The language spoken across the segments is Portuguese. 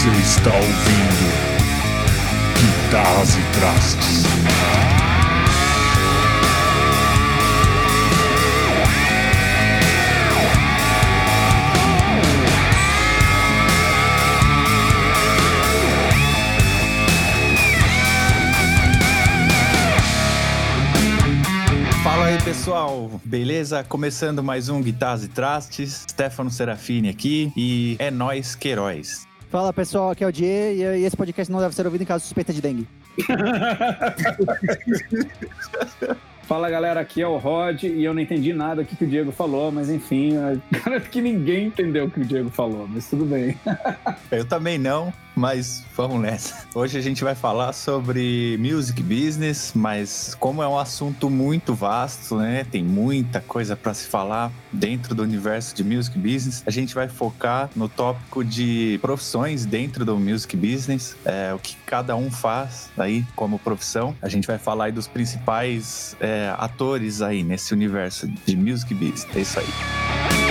Você está ouvindo Guitarras e Trastes. Fala aí pessoal, beleza? Começando mais um Guitarras e Trastes, Stefano Serafini aqui e é nós Queiroz. Fala pessoal, aqui é o Die e esse podcast não deve ser ouvido em caso de suspeita de dengue. Fala galera, aqui é o Rod e eu não entendi nada do que, que o Diego falou, mas enfim, parece que ninguém entendeu o que o Diego falou, mas tudo bem. Eu também não, mas vamos nessa. Hoje a gente vai falar sobre music business, mas como é um assunto muito vasto, né? Tem muita coisa para se falar dentro do universo de music business. A gente vai focar no tópico de profissões dentro do music business, é, o que cada um faz aí como profissão. A gente vai falar aí dos principais é, atores aí nesse universo de music business. É isso aí.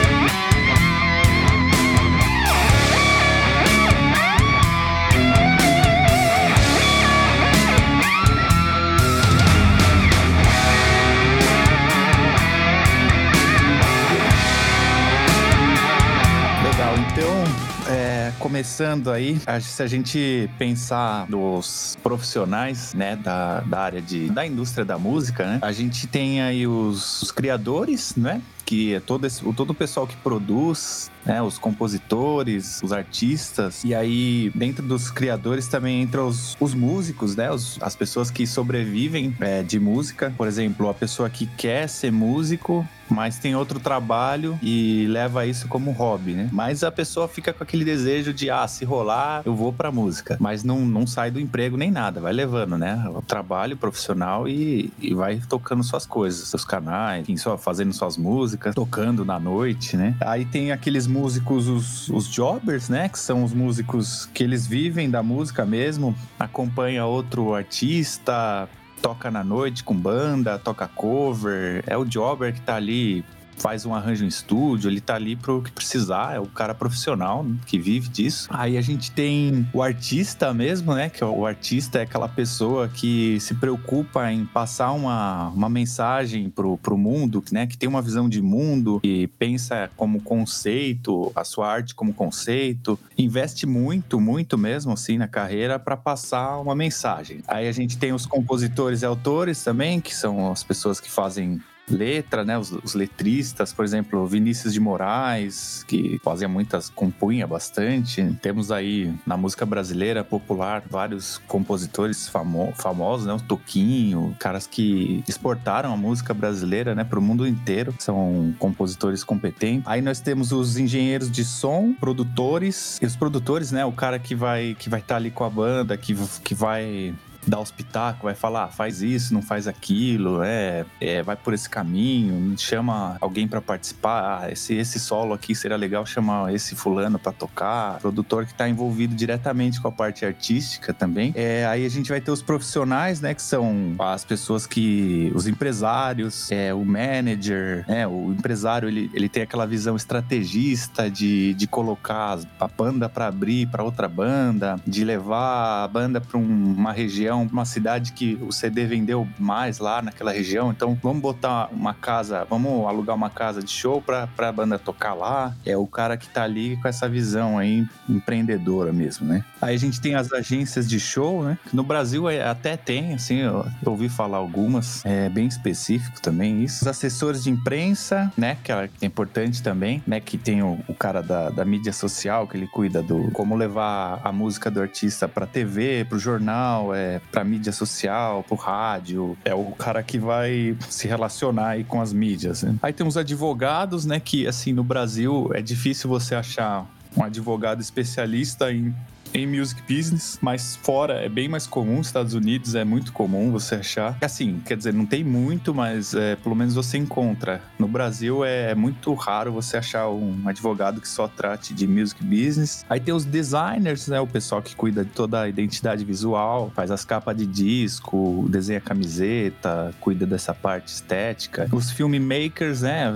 Começando aí, se a gente pensar nos profissionais, né, da, da área de, da indústria da música, né, a gente tem aí os, os criadores, né, que é todo, esse, todo o pessoal que produz, né, os compositores, os artistas, e aí dentro dos criadores também entram os, os músicos, né, os, as pessoas que sobrevivem é, de música, por exemplo, a pessoa que quer ser músico, mas tem outro trabalho e leva isso como hobby, né? Mas a pessoa fica com aquele desejo de, ah, se rolar, eu vou pra música. Mas não, não sai do emprego nem nada, vai levando, né? O trabalho profissional e, e vai tocando suas coisas, seus canais, enfim, só fazendo suas músicas, tocando na noite, né? Aí tem aqueles músicos, os, os jobbers, né? Que são os músicos que eles vivem da música mesmo, acompanha outro artista, toca na noite com banda, toca cover, é o jobber que tá ali, faz um arranjo em estúdio, ele tá ali pro que precisar, é o cara profissional que vive disso. Aí a gente tem o artista mesmo, né? Que o artista é aquela pessoa que se preocupa em passar uma, uma mensagem pro, pro mundo, né? Que tem uma visão de mundo, e pensa como conceito, a sua arte como conceito, investe muito, muito mesmo assim na carreira para passar uma mensagem. Aí a gente tem os compositores e autores também, que são as pessoas que fazem letra, né? Os, os, letristas, por exemplo, Vinícius de Moraes, que fazia muitas, compunha bastante. Temos aí na música brasileira popular vários compositores famo famosos, né? O Toquinho, caras que exportaram a música brasileira, né, para o mundo inteiro. São compositores competentes. Aí nós temos os engenheiros de som, produtores e os produtores, né? O cara que vai que vai estar tá ali com a banda, que, que vai dar os pitacos, vai falar, ah, faz isso, não faz aquilo, é, é vai por esse caminho, chama alguém para participar, ah, esse, esse solo aqui seria legal chamar esse fulano para tocar, produtor que está envolvido diretamente com a parte artística também. É, aí a gente vai ter os profissionais, né, que são as pessoas que, os empresários, é, o manager, né, o empresário, ele, ele tem aquela visão estrategista de, de colocar a banda para abrir para outra banda, de levar a banda para um, uma região uma cidade que o CD vendeu mais lá naquela região. Então vamos botar uma casa, vamos alugar uma casa de show para a banda tocar lá. É o cara que tá ali com essa visão aí empreendedora mesmo, né? Aí a gente tem as agências de show, né? No Brasil até tem, assim, eu ouvi falar algumas, é bem específico também isso. Os assessores de imprensa, né? Que é importante também, né? Que tem o, o cara da, da mídia social que ele cuida do como levar a música do artista para TV, para o jornal, é, para mídia social, pro rádio. É o cara que vai se relacionar aí com as mídias. Né? Aí tem os advogados, né? Que assim no Brasil é difícil você achar um advogado especialista em em music business, mas fora é bem mais comum, Estados Unidos é muito comum você achar. Assim, quer dizer, não tem muito, mas é, pelo menos você encontra. No Brasil é muito raro você achar um advogado que só trate de music business. Aí tem os designers, né? O pessoal que cuida de toda a identidade visual, faz as capas de disco, desenha camiseta, cuida dessa parte estética. Os filmmakers, né?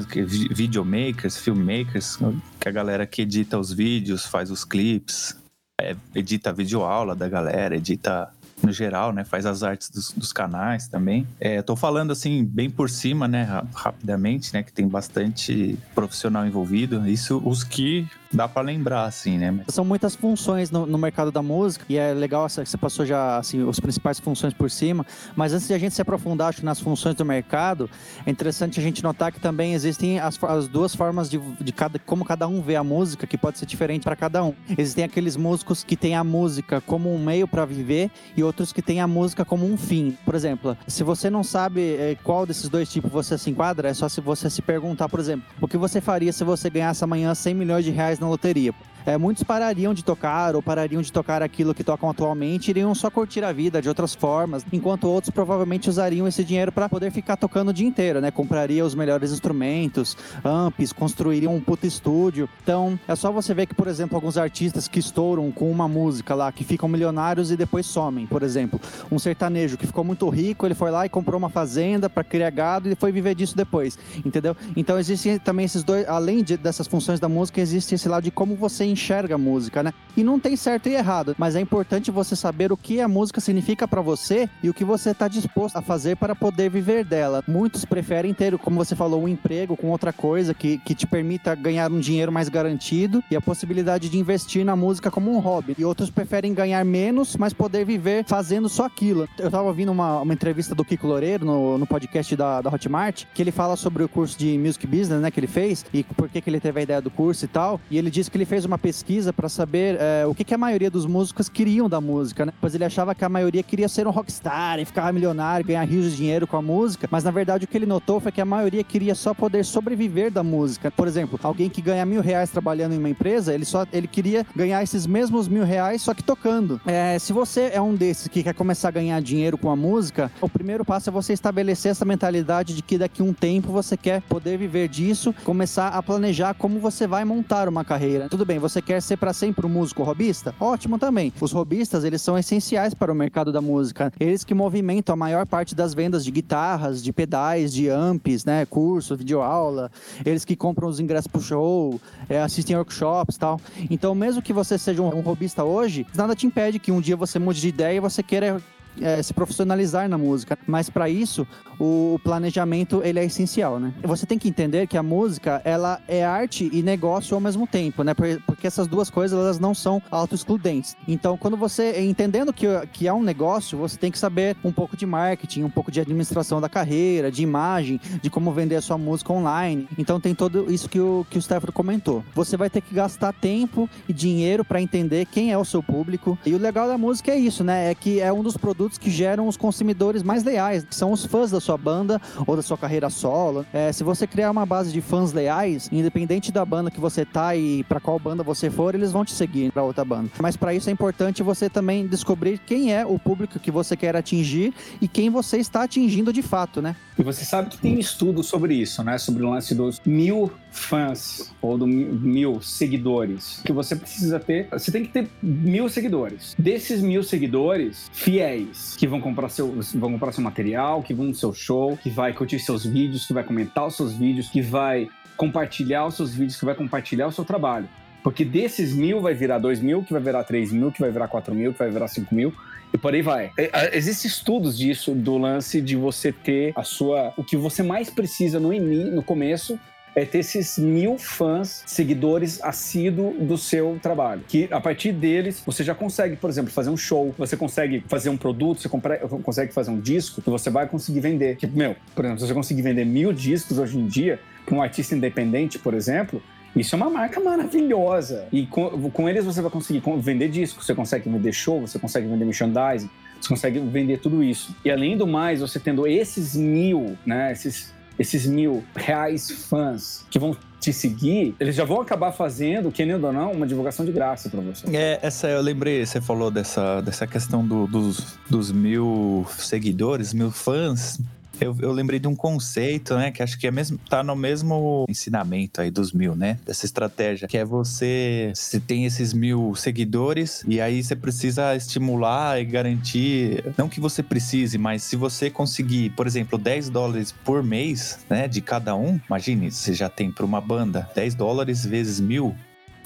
Videomakers, filmmakers, que é a galera que edita os vídeos, faz os clipes, é, edita videoaula da galera, edita no geral, né? Faz as artes dos, dos canais também. É, tô falando assim, bem por cima, né? Rapidamente, né? Que tem bastante profissional envolvido. Isso, os que dá para lembrar, assim, né? São muitas funções no, no, mercado da música e é legal que você passou já, assim, as principais funções por cima, mas antes de a gente se aprofundar, acho, nas funções do mercado, é interessante a gente notar que também existem as, as duas formas de, de cada, como cada um vê a música, que pode ser diferente para cada um. Existem aqueles músicos que têm a música como um meio para viver e outros que têm a música como um fim. Por exemplo, se você não sabe é, qual desses dois tipos você se enquadra, é só se você se perguntar, por exemplo, o que você faria se você ganhasse amanhã 100 milhões de reais na loteria. É, muitos parariam de tocar ou parariam de tocar aquilo que tocam atualmente, iriam só curtir a vida de outras formas, enquanto outros provavelmente usariam esse dinheiro para poder ficar tocando o dia inteiro, né? Compraria os melhores instrumentos, amps, construiriam um puto estúdio. Então, é só você ver que, por exemplo, alguns artistas que estouram com uma música lá, que ficam milionários e depois somem, por exemplo. Um sertanejo que ficou muito rico, ele foi lá e comprou uma fazenda para criar gado e foi viver disso depois, entendeu? Então, existem também esses dois, além de, dessas funções da música, existe esse lado de como você enxerga a música, né? E não tem certo e errado, mas é importante você saber o que a música significa para você e o que você está disposto a fazer para poder viver dela. Muitos preferem ter, como você falou, um emprego com outra coisa que, que te permita ganhar um dinheiro mais garantido e a possibilidade de investir na música como um hobby. E outros preferem ganhar menos, mas poder viver fazendo só aquilo. Eu tava ouvindo uma, uma entrevista do Kiko Loureiro no, no podcast da, da Hotmart, que ele fala sobre o curso de Music Business, né, que ele fez e por que, que ele teve a ideia do curso e tal. E ele disse que ele fez uma pesquisa para saber é, o que, que a maioria dos músicos queriam da música, né? Pois ele achava que a maioria queria ser um rockstar e ficar milionário, ganhar rios de dinheiro com a música, mas na verdade o que ele notou foi que a maioria queria só poder sobreviver da música. Por exemplo, alguém que ganha mil reais trabalhando em uma empresa, ele só ele queria ganhar esses mesmos mil reais só que tocando. É, se você é um desses que quer começar a ganhar dinheiro com a música, o primeiro passo é você estabelecer essa mentalidade de que daqui a um tempo você quer poder viver disso, começar a planejar como você vai montar uma carreira. Tudo bem, você quer ser para sempre um músico robista? Ótimo também. Os robistas, eles são essenciais para o mercado da música. Eles que movimentam a maior parte das vendas de guitarras, de pedais, de amps, né, curso, videoaula, eles que compram os ingressos pro show, é, assistem workshops, tal. Então, mesmo que você seja um, um robista hoje, nada te impede que um dia você mude de ideia e você queira é, se profissionalizar na música. Mas para isso, o planejamento ele é essencial, né? Você tem que entender que a música ela é arte e negócio ao mesmo tempo, né? Porque essas duas coisas elas não são autoexcludentes. Então, quando você entendendo que, que é um negócio, você tem que saber um pouco de marketing, um pouco de administração da carreira, de imagem, de como vender a sua música online. Então, tem tudo isso que o que o Stefano comentou. Você vai ter que gastar tempo e dinheiro para entender quem é o seu público. E o legal da música é isso, né? É que é um dos produtos produtos que geram os consumidores mais leais, que são os fãs da sua banda ou da sua carreira solo. É, se você criar uma base de fãs leais, independente da banda que você tá e para qual banda você for, eles vão te seguir para outra banda. Mas para isso é importante você também descobrir quem é o público que você quer atingir e quem você está atingindo de fato, né? E você sabe que tem estudo sobre isso, né? Sobre o lance dos mil fãs ou do mil seguidores que você precisa ter. Você tem que ter mil seguidores. Desses mil seguidores fiéis que vão comprar seu, vão comprar seu material, que vão no seu show, que vai curtir seus vídeos, que vai comentar os seus vídeos, que vai compartilhar os seus vídeos, que vai compartilhar o seu trabalho. Porque desses mil vai virar dois mil, que vai virar três mil, que vai virar quatro mil, que vai virar cinco mil e por aí vai. É, Existem estudos disso, do lance de você ter a sua. O que você mais precisa no, no começo é ter esses mil fãs, seguidores assíduos do seu trabalho. Que a partir deles você já consegue, por exemplo, fazer um show, você consegue fazer um produto, você consegue fazer um disco que você vai conseguir vender. Tipo, meu, por exemplo, se você conseguir vender mil discos hoje em dia, para um artista independente, por exemplo, isso é uma marca maravilhosa. E com, com eles você vai conseguir vender disco, você consegue vender show, você consegue vender merchandising, você consegue vender tudo isso. E além do mais, você tendo esses mil, né, esses, esses mil reais fãs que vão te seguir, eles já vão acabar fazendo, querendo ou não, uma divulgação de graça para você. É, essa eu lembrei, você falou dessa, dessa questão do, dos, dos mil seguidores, mil fãs. Eu, eu, lembrei de um conceito, né? Que acho que é mesmo, tá no mesmo ensinamento aí dos mil, né? Dessa estratégia. Que é você, se tem esses mil seguidores, e aí você precisa estimular e garantir. Não que você precise, mas se você conseguir, por exemplo, 10 dólares por mês, né? De cada um, imagine, você já tem para uma banda 10 dólares vezes mil,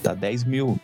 dá 10 mil.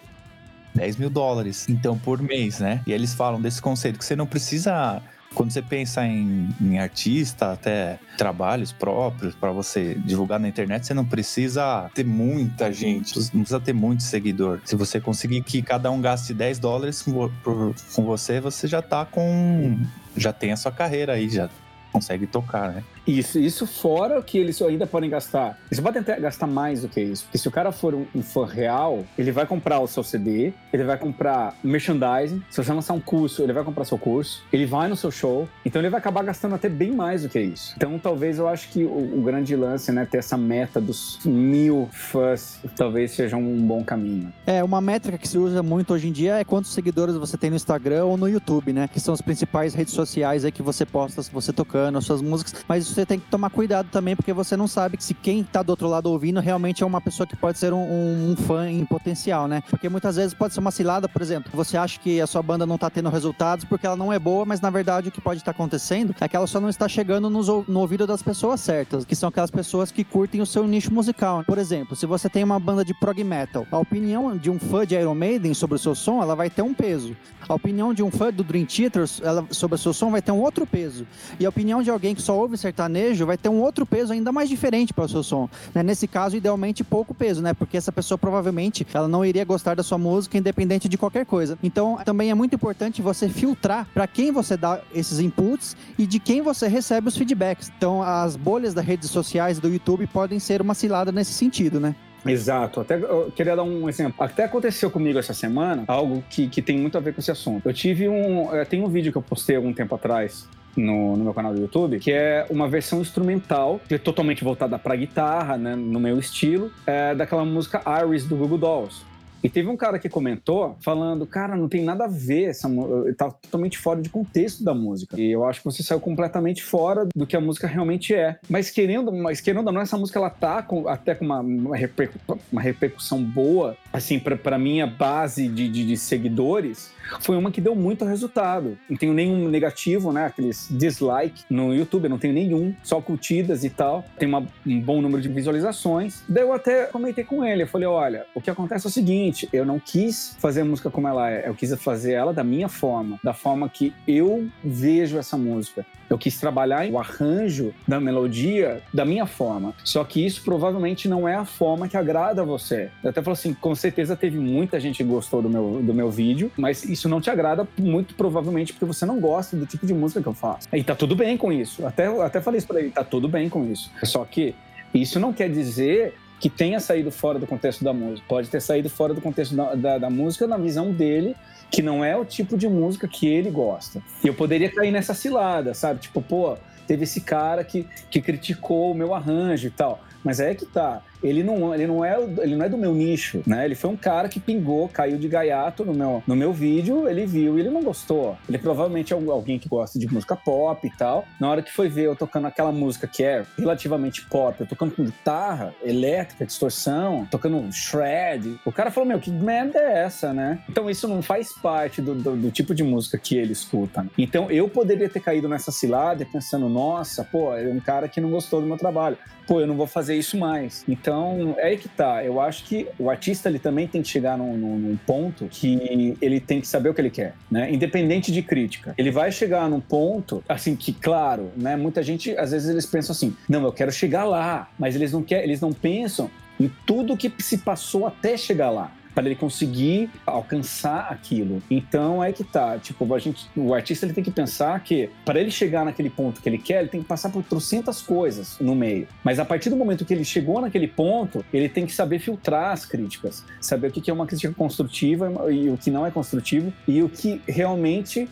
10 mil dólares, então, por mês, né? E eles falam desse conceito que você não precisa quando você pensa em, em artista, até trabalhos próprios para você divulgar na internet, você não precisa ter muita gente, não precisa ter muito seguidor. Se você conseguir que cada um gaste 10 dólares com, com você, você já tá com. Já tem a sua carreira aí, já consegue tocar, né? Isso, isso fora que eles ainda podem gastar. Eles podem até gastar mais do que isso. Porque se o cara for um, um, fã real, ele vai comprar o seu CD, ele vai comprar merchandising. Se você lançar um curso, ele vai comprar seu curso, ele vai no seu show. Então ele vai acabar gastando até bem mais do que isso. Então talvez eu acho que o, o grande lance, né, ter essa meta dos mil fãs, talvez seja um bom caminho. É, uma métrica que se usa muito hoje em dia é quantos seguidores você tem no Instagram ou no YouTube, né? Que são as principais redes sociais aí que você posta você tocando as suas músicas. Mas você tem que tomar cuidado também, porque você não sabe se quem tá do outro lado ouvindo realmente é uma pessoa que pode ser um, um, um, fã em potencial, né? Porque muitas vezes pode ser uma cilada, por exemplo, você acha que a sua banda não tá tendo resultados porque ela não é boa, mas na verdade o que pode estar tá acontecendo é que ela só não está chegando nos, no ouvido das pessoas certas, que são aquelas pessoas que curtem o seu nicho musical. Por exemplo, se você tem uma banda de prog metal, a opinião de um fã de Iron Maiden sobre o seu som, ela vai ter um peso. A opinião de um fã do Dream Theater ela, sobre o seu som vai ter um outro peso. E a opinião de alguém que só ouve sertanejo vai ter um outro peso ainda mais diferente para o seu som. Né? Nesse caso, idealmente, pouco peso, né? Porque essa pessoa provavelmente ela não iria gostar da sua música, independente de qualquer coisa. Então, também é muito importante você filtrar para quem você dá esses inputs e de quem você recebe os feedbacks. Então, as bolhas das redes sociais do YouTube podem ser uma cilada nesse sentido, né? Exato. Até eu queria dar um exemplo. Até aconteceu comigo essa semana algo que, que tem muito a ver com esse assunto. Eu tive um. Tem um vídeo que eu postei algum tempo atrás no, no, meu canal do YouTube, que é uma versão instrumental, que é totalmente voltada para guitarra, né, no meu estilo, é, daquela música Iris do Google Dolls. E teve um cara que comentou falando, cara, não tem nada a ver, essa, tá totalmente fora de contexto da música. E eu acho que você saiu completamente fora do que a música realmente é. Mas querendo, mas querendo ou não, essa música ela tá com, até com uma, uma, repercussão, uma repercussão boa, assim, para minha base de, de, de seguidores foi uma que deu muito resultado. Não tenho nenhum negativo, né? Aqueles dislike no YouTube, eu não tenho nenhum, só curtidas e tal. Tem uma, um bom número de visualizações. Daí eu até comentei com ele, eu falei, olha, o que acontece é o seguinte, eu não quis fazer a música como ela é, eu quis fazer ela da minha forma, da forma que eu vejo essa música. Eu quis trabalhar o arranjo da melodia da minha forma. Só que isso provavelmente não é a forma que agrada a você. Eu até falo assim, com certeza teve muita gente que gostou do meu, do meu vídeo, mas isso não te agrada muito provavelmente porque você não gosta do tipo de música que eu faço. E tá tudo bem com isso. Até, até falei isso pra ele, tá tudo bem com isso. Só que isso não quer dizer que tenha saído fora do contexto da música. Pode ter saído fora do contexto da, da, da música na visão dele, que não é o tipo de música que ele gosta. E eu poderia cair nessa cilada, sabe? Tipo, pô, teve esse cara que, que criticou o meu arranjo e tal. Mas é que tá ele não, ele não, é, ele não é do meu nicho, né? Ele foi um cara que pingou, caiu de gaiato no meu, no meu vídeo, ele viu e ele não gostou. Ele provavelmente é alguém que gosta de música pop e tal. Na hora que foi ver eu tocando aquela música que é relativamente pop, eu tocando com guitarra, elétrica, distorção, tocando shred, o cara falou, meu, que merda é essa, né? Então isso não faz parte do, do, do tipo de música que ele escuta. Né? Então eu poderia ter caído nessa cilada pensando, nossa, pô, é um cara que não gostou do meu trabalho. Pô, eu não vou fazer isso mais. Então então, é aí que tá. Eu acho que o artista ele também tem que chegar num, num, num, ponto que ele tem que saber o que ele quer, né? Independente de crítica. Ele vai chegar num ponto, assim, que, claro, né? Muita gente, às vezes, eles pensam assim: não, eu quero chegar lá, mas eles não, quer, eles não pensam em tudo que se passou até chegar lá para ele conseguir alcançar aquilo. Então é que tá, tipo, a gente, o artista ele tem que pensar que para ele chegar naquele ponto que ele quer, ele tem que passar por trocentas coisas no meio. Mas a partir do momento que ele chegou naquele ponto, ele tem que saber filtrar as críticas, saber o que é uma crítica construtiva e o que não é construtivo e o que realmente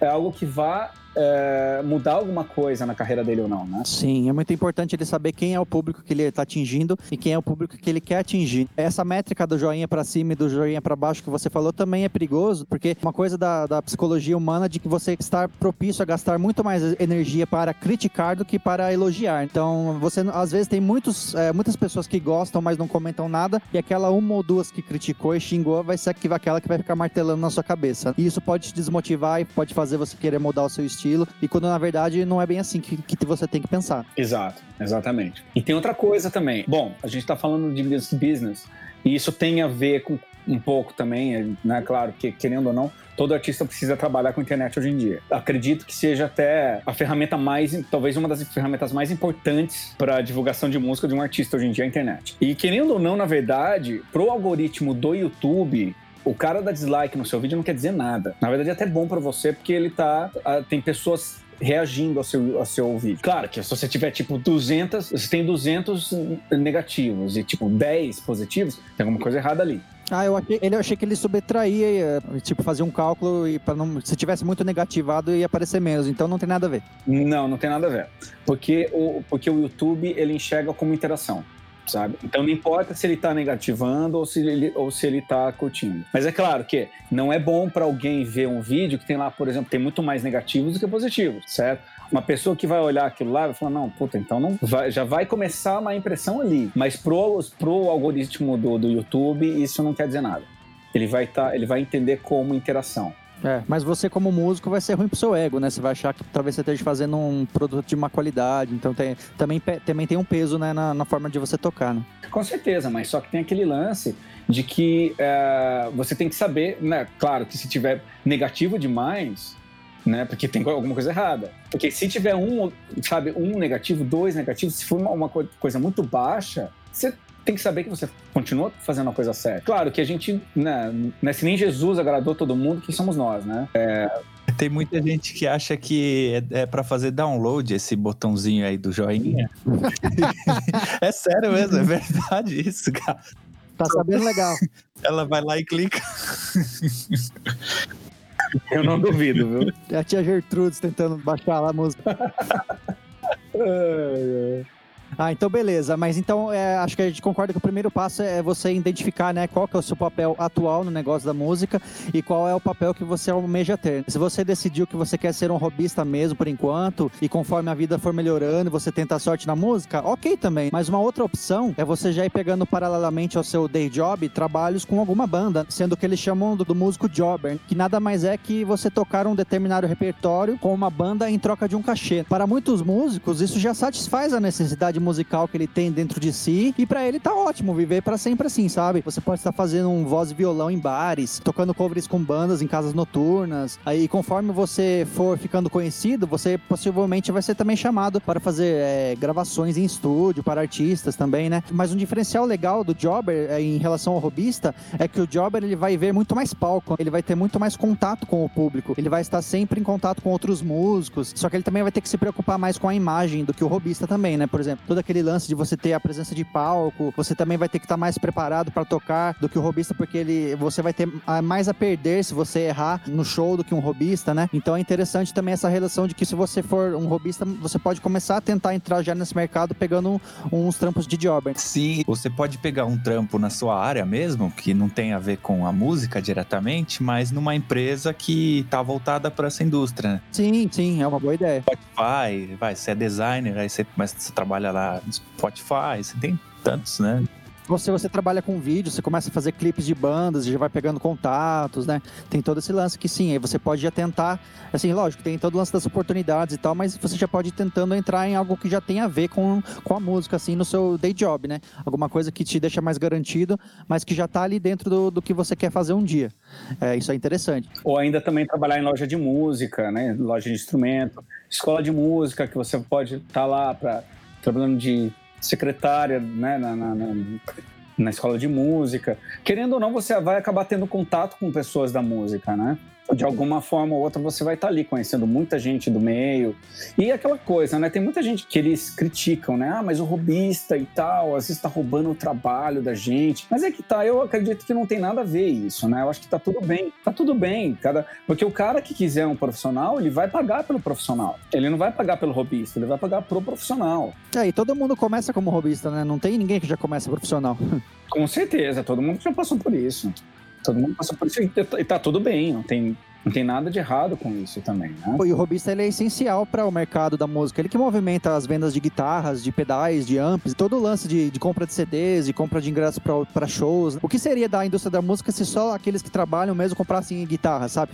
é algo que vá é, mudar alguma coisa na carreira dele ou não, né? Sim, é muito importante ele saber quem é o público que ele está atingindo e quem é o público que ele quer atingir. Essa métrica do joinha para cima e do joinha para baixo que você falou também é perigoso, porque uma coisa da, da psicologia humana de que você está propício a gastar muito mais energia para criticar do que para elogiar. Então, você às vezes tem muitos, é, muitas pessoas que gostam, mas não comentam nada, e aquela uma ou duas que criticou e xingou vai ser aquela que vai ficar martelando na sua cabeça. E isso pode te desmotivar e pode fazer você querer mudar o seu estilo estilo, e quando na verdade não é bem assim que, que você tem que pensar. Exato, exatamente. E tem outra coisa também. Bom, a gente está falando de business, e isso tem a ver com um pouco também, né? Claro que, querendo ou não, todo artista precisa trabalhar com internet hoje em dia. Acredito que seja até a ferramenta mais, talvez uma das ferramentas mais importantes para divulgação de música de um artista hoje em dia, a internet. E querendo ou não, na verdade, pro algoritmo do YouTube, o cara dar dislike no seu vídeo não quer dizer nada. Na verdade, é até bom para você, porque ele tá. Tem pessoas reagindo ao seu, ao seu vídeo. Claro que se você tiver tipo 200, você tem 200 negativos e tipo 10 positivos, tem alguma coisa errada ali. Ah, eu achei, ele, eu achei que ele subtraía, eh, tipo, fazia um cálculo e para não, se tivesse muito negativado ia aparecer menos, então não tem nada a ver. Não, não tem nada a ver. Porque o, porque o YouTube ele enxerga como interação sabe? Então não importa se ele está negativando ou se ele, ou se ele tá curtindo. Mas é claro que não é bom para alguém ver um vídeo que tem lá, por exemplo, tem muito mais negativos do que positivos, certo? Uma pessoa que vai olhar aquilo lá vai falar, não, puta, então não vai, já vai começar uma impressão ali. Mas pro, pro algoritmo do, do YouTube, isso não quer dizer nada. Ele vai, tá, ele vai entender como interação. É, mas você como músico vai ser ruim pro seu ego, né? Você vai achar que talvez você esteja fazendo um produto de má qualidade, então tem, também, também tem um peso né, na, na forma de você tocar, né? Com certeza, mas só que tem aquele lance de que é, você tem que saber, né? Claro que se tiver negativo demais, né? Porque tem alguma coisa errada. Porque se tiver um, sabe, um negativo, dois negativos, se for uma, uma coisa muito baixa, você tem que saber que você continua fazendo a coisa certa. Claro que a gente, né, né se nem Jesus agradou todo mundo, quem somos nós, né? É... Tem muita gente que acha que é, é para fazer download esse botãozinho aí do joinha. é sério mesmo, é verdade isso, cara. Tá sabendo legal. Ela vai lá e clica. Eu não duvido, viu? É a tia Gertrudes tentando baixar lá a música. ai, ai. Ah, então beleza. Mas então é, acho que a gente concorda que o primeiro passo é você identificar né, qual que é o seu papel atual no negócio da música e qual é o papel que você almeja ter. Se você decidiu que você quer ser um robista mesmo por enquanto e conforme a vida for melhorando você tenta a sorte na música, ok também. Mas uma outra opção é você já ir pegando paralelamente ao seu day job trabalhos com alguma banda, sendo que eles chamam do, do músico jobber, que nada mais é que você tocar um determinado repertório com uma banda em troca de um cachê. Para muitos músicos, isso já satisfaz a necessidade musical que ele tem dentro de si. E para ele tá ótimo viver para sempre assim, sabe? Você pode estar fazendo um voz e violão em bares, tocando covers com bandas em casas noturnas. Aí, conforme você for ficando conhecido, você possivelmente vai ser também chamado para fazer é, gravações em estúdio para artistas também, né? Mas um diferencial legal do Jobber é, em relação ao robista é que o Jobber ele vai ver muito mais palco, ele vai ter muito mais contato com o público, ele vai estar sempre em contato com outros músicos. Só que ele também vai ter que se preocupar mais com a imagem do que o robista também, né? Por exemplo, todo aquele lance de você ter a presença de palco, você também vai ter que estar tá mais preparado para tocar do que o robista, porque ele você vai ter mais a perder se você errar no show do que um robista, né? Então é interessante também essa relação de que se você for um robista, você pode começar a tentar entrar já nesse mercado pegando uns trampos de jobber. Sim, você pode pegar um trampo na sua área mesmo, que não tem a ver com a música diretamente, mas numa empresa que tá voltada para essa indústria, né? Sim, sim, é uma boa ideia. Spotify, vai, você é designer, aí você começa, você trabalha lá no Spotify, você tem tantos, né? Você, você trabalha com vídeo, você começa a fazer clipes de bandas, já vai pegando contatos, né? Tem todo esse lance que sim, aí você pode já tentar, assim, lógico, tem todo o lance das oportunidades e tal, mas você já pode ir tentando entrar em algo que já tem a ver com, com a música, assim, no seu day job, né? Alguma coisa que te deixa mais garantido, mas que já tá ali dentro do, do que você quer fazer um dia. É, isso é interessante. Ou ainda também trabalhar em loja de música, né? Loja de instrumento, escola de música, que você pode estar tá lá para trabalhando de secretária né, na, na, na, na, escola de música. Querendo ou não, você vai acabar tendo contato com pessoas da música, né? De alguma forma ou outra você vai estar tá ali conhecendo muita gente do meio. E aquela coisa, né? Tem muita gente que eles criticam, né? Ah, mas o robista e tal, às vezes está roubando o trabalho da gente. Mas é que tá, eu acredito que não tem nada a ver isso, né? Eu acho que tá tudo bem. Tá tudo bem, cada... porque o cara que quiser um profissional, ele vai pagar pelo profissional. Ele não vai pagar pelo robista, ele vai pagar pro profissional. É, e todo mundo começa como robista, né? Não tem ninguém que já começa profissional. Com certeza, todo mundo já passou por isso. Todo mundo passa por isso e tá tudo bem, não tem Não tem nada de errado com isso também, né? E o robista ele é essencial para o mercado da música. Ele que movimenta as vendas de guitarras, de pedais, de amps, todo o lance de, de compra de CDs, de compra de ingressos para shows. O que seria da indústria da música se só aqueles que trabalham mesmo comprassem guitarra, sabe?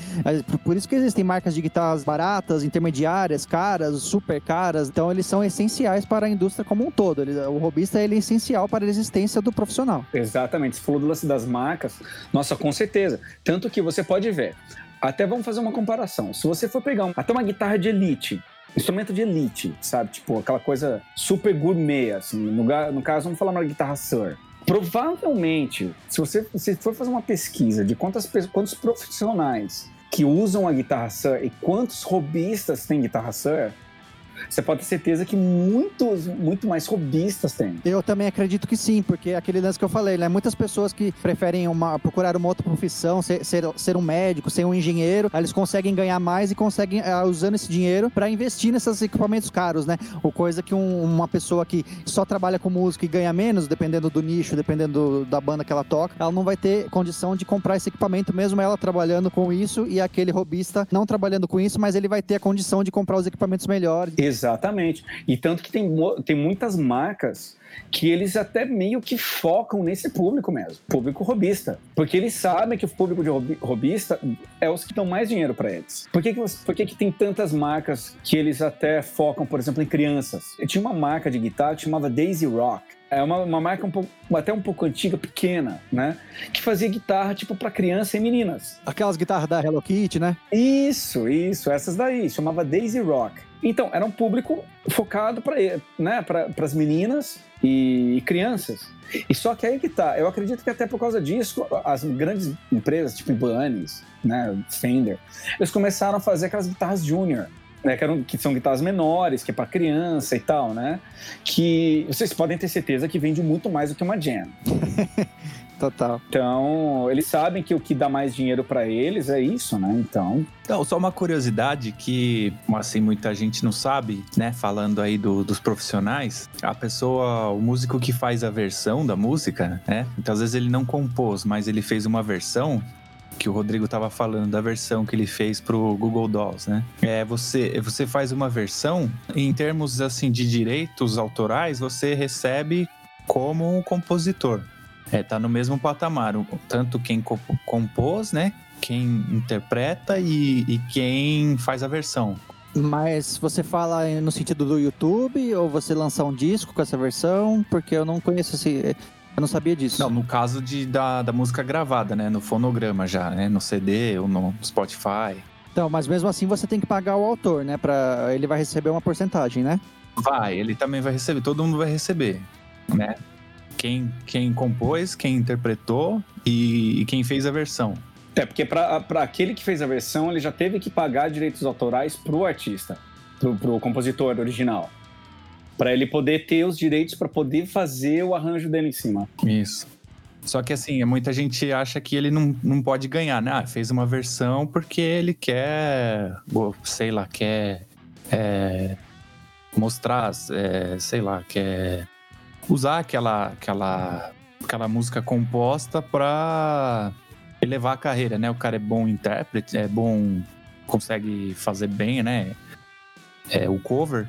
Por isso que existem marcas de guitarras baratas, intermediárias, caras, super caras. Então eles são essenciais para a indústria como um todo. Ele, o robista ele é essencial para a existência do profissional. Exatamente. Você falou do lance das marcas. Nossa, com certeza. Tanto que você pode ver. Até vamos fazer uma comparação. Se você for pegar um, até uma guitarra de elite, instrumento de elite, sabe? Tipo, aquela coisa super gourmet, assim. No, no caso, vamos falar uma guitarra Sir. Provavelmente, se você se for fazer uma pesquisa de quantas, quantos profissionais que usam a guitarra Sir e quantos robistas têm guitarra Sir, você pode ter certeza que muitos, muito mais robistas têm. Eu também acredito que sim, porque é aquele lance que eu falei, né? Muitas pessoas que preferem uma, procurar uma outra profissão, ser, ser, ser um médico, ser um engenheiro, eles conseguem ganhar mais e conseguem, uh, usando esse dinheiro, para investir nesses equipamentos caros, né? Ou coisa que um, uma pessoa que só trabalha com música e ganha menos, dependendo do nicho, dependendo do, da banda que ela toca, ela não vai ter condição de comprar esse equipamento, mesmo ela trabalhando com isso e aquele robista não trabalhando com isso, mas ele vai ter a condição de comprar os equipamentos melhores. Exatamente. E tanto que tem, tem muitas marcas que eles até meio que focam nesse público mesmo, público robista. Porque eles sabem que o público de robista é os que dão mais dinheiro para eles. Por que, que, por que, que tem tantas marcas que eles até focam, por exemplo, em crianças? Eu tinha uma marca de guitarra que chamava Daisy Rock. É uma, uma marca um pouco, até um pouco antiga, pequena, né? Que fazia guitarra tipo para criança e meninas. Aquelas guitarras da Hello Kitty, né? Isso, isso, essas daí. Chamava Daisy Rock. Então, era um público focado para né, as meninas e, crianças. E só que aí que tá, eu acredito que até por causa disso, as grandes empresas, tipo Ibanez, né, Fender, eles começaram a fazer aquelas guitarras junior, né, que, eram, que são guitarras menores, que é para criança e tal, né? Que vocês podem ter certeza que vende muito mais do que uma Jam. Total. Então, eles sabem que o que dá mais dinheiro para eles é isso, né? Então. Então, só uma curiosidade que, assim, muita gente não sabe, né? Falando aí do, dos profissionais, a pessoa, o músico que faz a versão da música, né? Então, às vezes ele não compôs, mas ele fez uma versão que o Rodrigo estava falando da versão que ele fez pro Google Dolls, né? É, você, você faz uma versão, em termos assim de direitos autorais, você recebe como um compositor. É, tá no mesmo patamar, tanto quem compôs, né? Quem interpreta e, e quem faz a versão. Mas você fala no sentido do YouTube ou você lançar um disco com essa versão? Porque eu não conheço esse. Eu não sabia disso. Não, no caso de, da, da música gravada, né? No fonograma já, né? No CD ou no Spotify. Então, mas mesmo assim você tem que pagar o autor, né? Pra, ele vai receber uma porcentagem, né? Vai, ele também vai receber, todo mundo vai receber, né? Quem, quem compôs, quem interpretou e, e quem fez a versão. É, porque para aquele que fez a versão, ele já teve que pagar direitos autorais pro artista, pro, pro compositor original. para ele poder ter os direitos para poder fazer o arranjo dele em cima. Isso. Só que assim, muita gente acha que ele não, não pode ganhar, né? Ah, fez uma versão porque ele quer, sei lá, quer é, mostrar, é, sei lá, quer usar aquela, aquela, aquela música composta para elevar a carreira, né? O cara é bom intérprete, é bom, consegue fazer bem, né? É, o cover.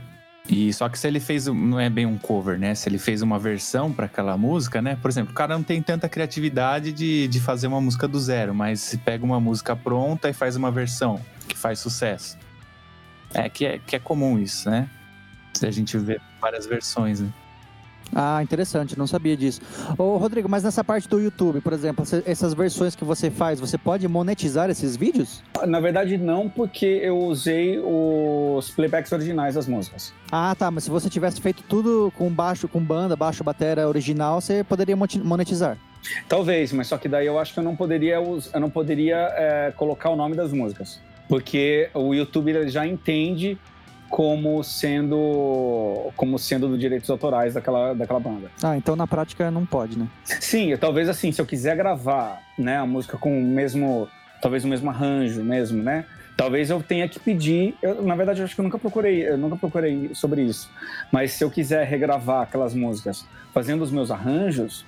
E só que se ele fez, não é bem um cover, né? Se ele fez uma versão para aquela música, né? Por exemplo, o cara não tem tanta criatividade de, de fazer uma música do zero, mas se pega uma música pronta e faz uma versão que faz sucesso. É que é, que é comum isso, né? A gente vê várias versões, né? Ah, interessante, não sabia disso. Ô, Rodrigo, mas nessa parte do YouTube, por exemplo, essas versões que você faz, você pode monetizar esses vídeos? Na verdade, não, porque eu usei os playbacks originais das músicas. Ah, tá, mas se você tivesse feito tudo com baixo, com banda, baixo, bateria original, você poderia monetizar. Talvez, mas só que daí eu acho que eu não poderia, eu não poderia é, colocar o nome das músicas. Porque o YouTube já entende como sendo como sendo dos direitos autorais daquela, daquela banda. Ah, então na prática não pode, né? Sim, talvez assim, se eu quiser gravar, né, a música com o mesmo, talvez o mesmo arranjo mesmo, né? Talvez eu tenha que pedir, eu, na verdade eu acho que eu nunca procurei, eu nunca procurei sobre isso. Mas se eu quiser regravar aquelas músicas fazendo os meus arranjos,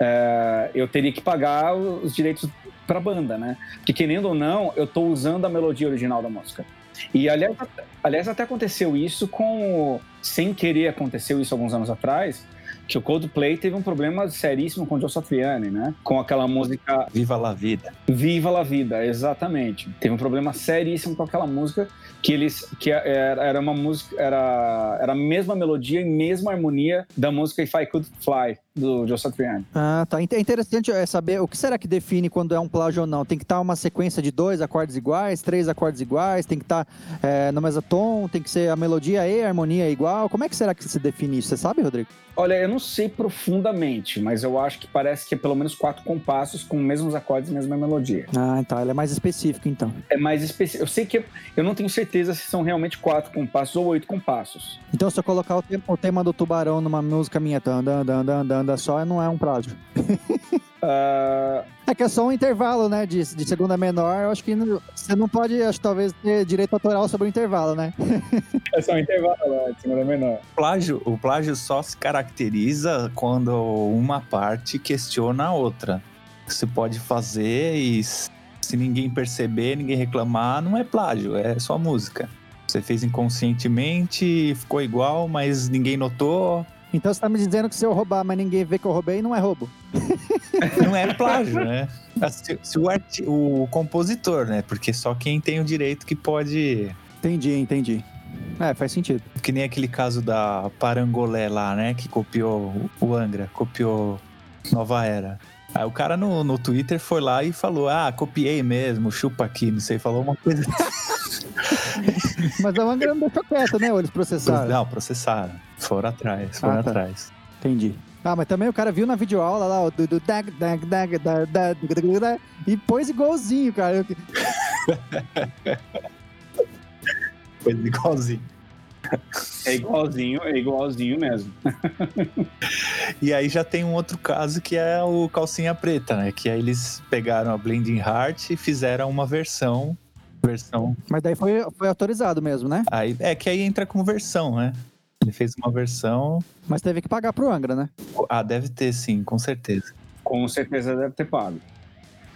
é, eu teria que pagar os direitos para a banda, né? Porque querendo ou não, eu estou usando a melodia original da música. E aliás, aliás, até aconteceu isso com. Sem querer aconteceu isso alguns anos atrás, que o Coldplay teve um problema seríssimo com o Joe Satriani, né? Com aquela música Viva la Vida. Viva la Vida, exatamente. Teve um problema seríssimo com aquela música que eles que era, era uma música era era a mesma melodia e mesma harmonia da música If I Could Fly do Joe Satriani. Ah, tá. É interessante é saber o que será que define quando é um plágio ou não. Tem que estar uma sequência de dois acordes iguais, três acordes iguais, tem que estar é, no mesmo tom, tem que ser a melodia e a harmonia igual. Como é que será que se define isso? Você sabe, Rodrigo? Olha, eu não sei profundamente, mas eu acho que parece que é pelo menos quatro compassos com os mesmos acordes e mesma melodia. Ah, tá. Ele é mais específico, então. É mais específico. Eu sei que eu não tenho certeza se são realmente quatro compassos ou oito compassos. Então, se eu colocar o tema, o tema do tubarão numa música minha, dan, dan, dan, dan, dan, só, não é um plágio. Uh, É que é só um intervalo, né? De, de segunda menor. Eu acho que não- você não pode, acho, talvez, ter direito autoral sobre o intervalo, né? é só um intervalo, né? De segunda menor. O plágio, o plágio só se caracteriza quando uma parte questiona a outra. Você pode fazer e se ninguém perceber, ninguém reclamar, não é plágio, é só música. Você fez inconscientemente, ficou igual, mas ninguém notou, Então você tá me dizendo que se eu roubar, mas ninguém vê que eu roubei, não é roubo. não é plágio, né? Se, se o, arti- o compositor, né? Porque só quem tem o direito que pode Entendi, entendi. É, faz sentido. Que nem aquele caso da Parangolé lá, né? Que copiou o Angra, copiou Nova Era. Aí o cara no, no Twitter foi lá e falou: Ah, copiei mesmo, chupa aqui, não sei, falou uma coisa. Mas a Angra não deixou quieto, né? Ou eles processaram. Não, processaram. Foram atrás, foram Ah, tá. atrás. Entendi. Ah, mas também o cara viu na videoaula lá, o do, do dag, dag, dag, da, da, dag, dag, dag, e pôs igualzinho, cara. Eu- Foi igualzinho. É igualzinho, é igualzinho mesmo. E aí já tem um outro caso que é o Calcinha Preta, né? Que aí eles pegaram a Blending Heart e fizeram uma versão. Versão. Mas daí foi, foi autorizado mesmo, né? Aí, é que aí entra como versão, né? Ele fez uma versão. Mas teve que pagar pro Angra, né? Ah, deve ter sim, com certeza. Com certeza deve ter pago.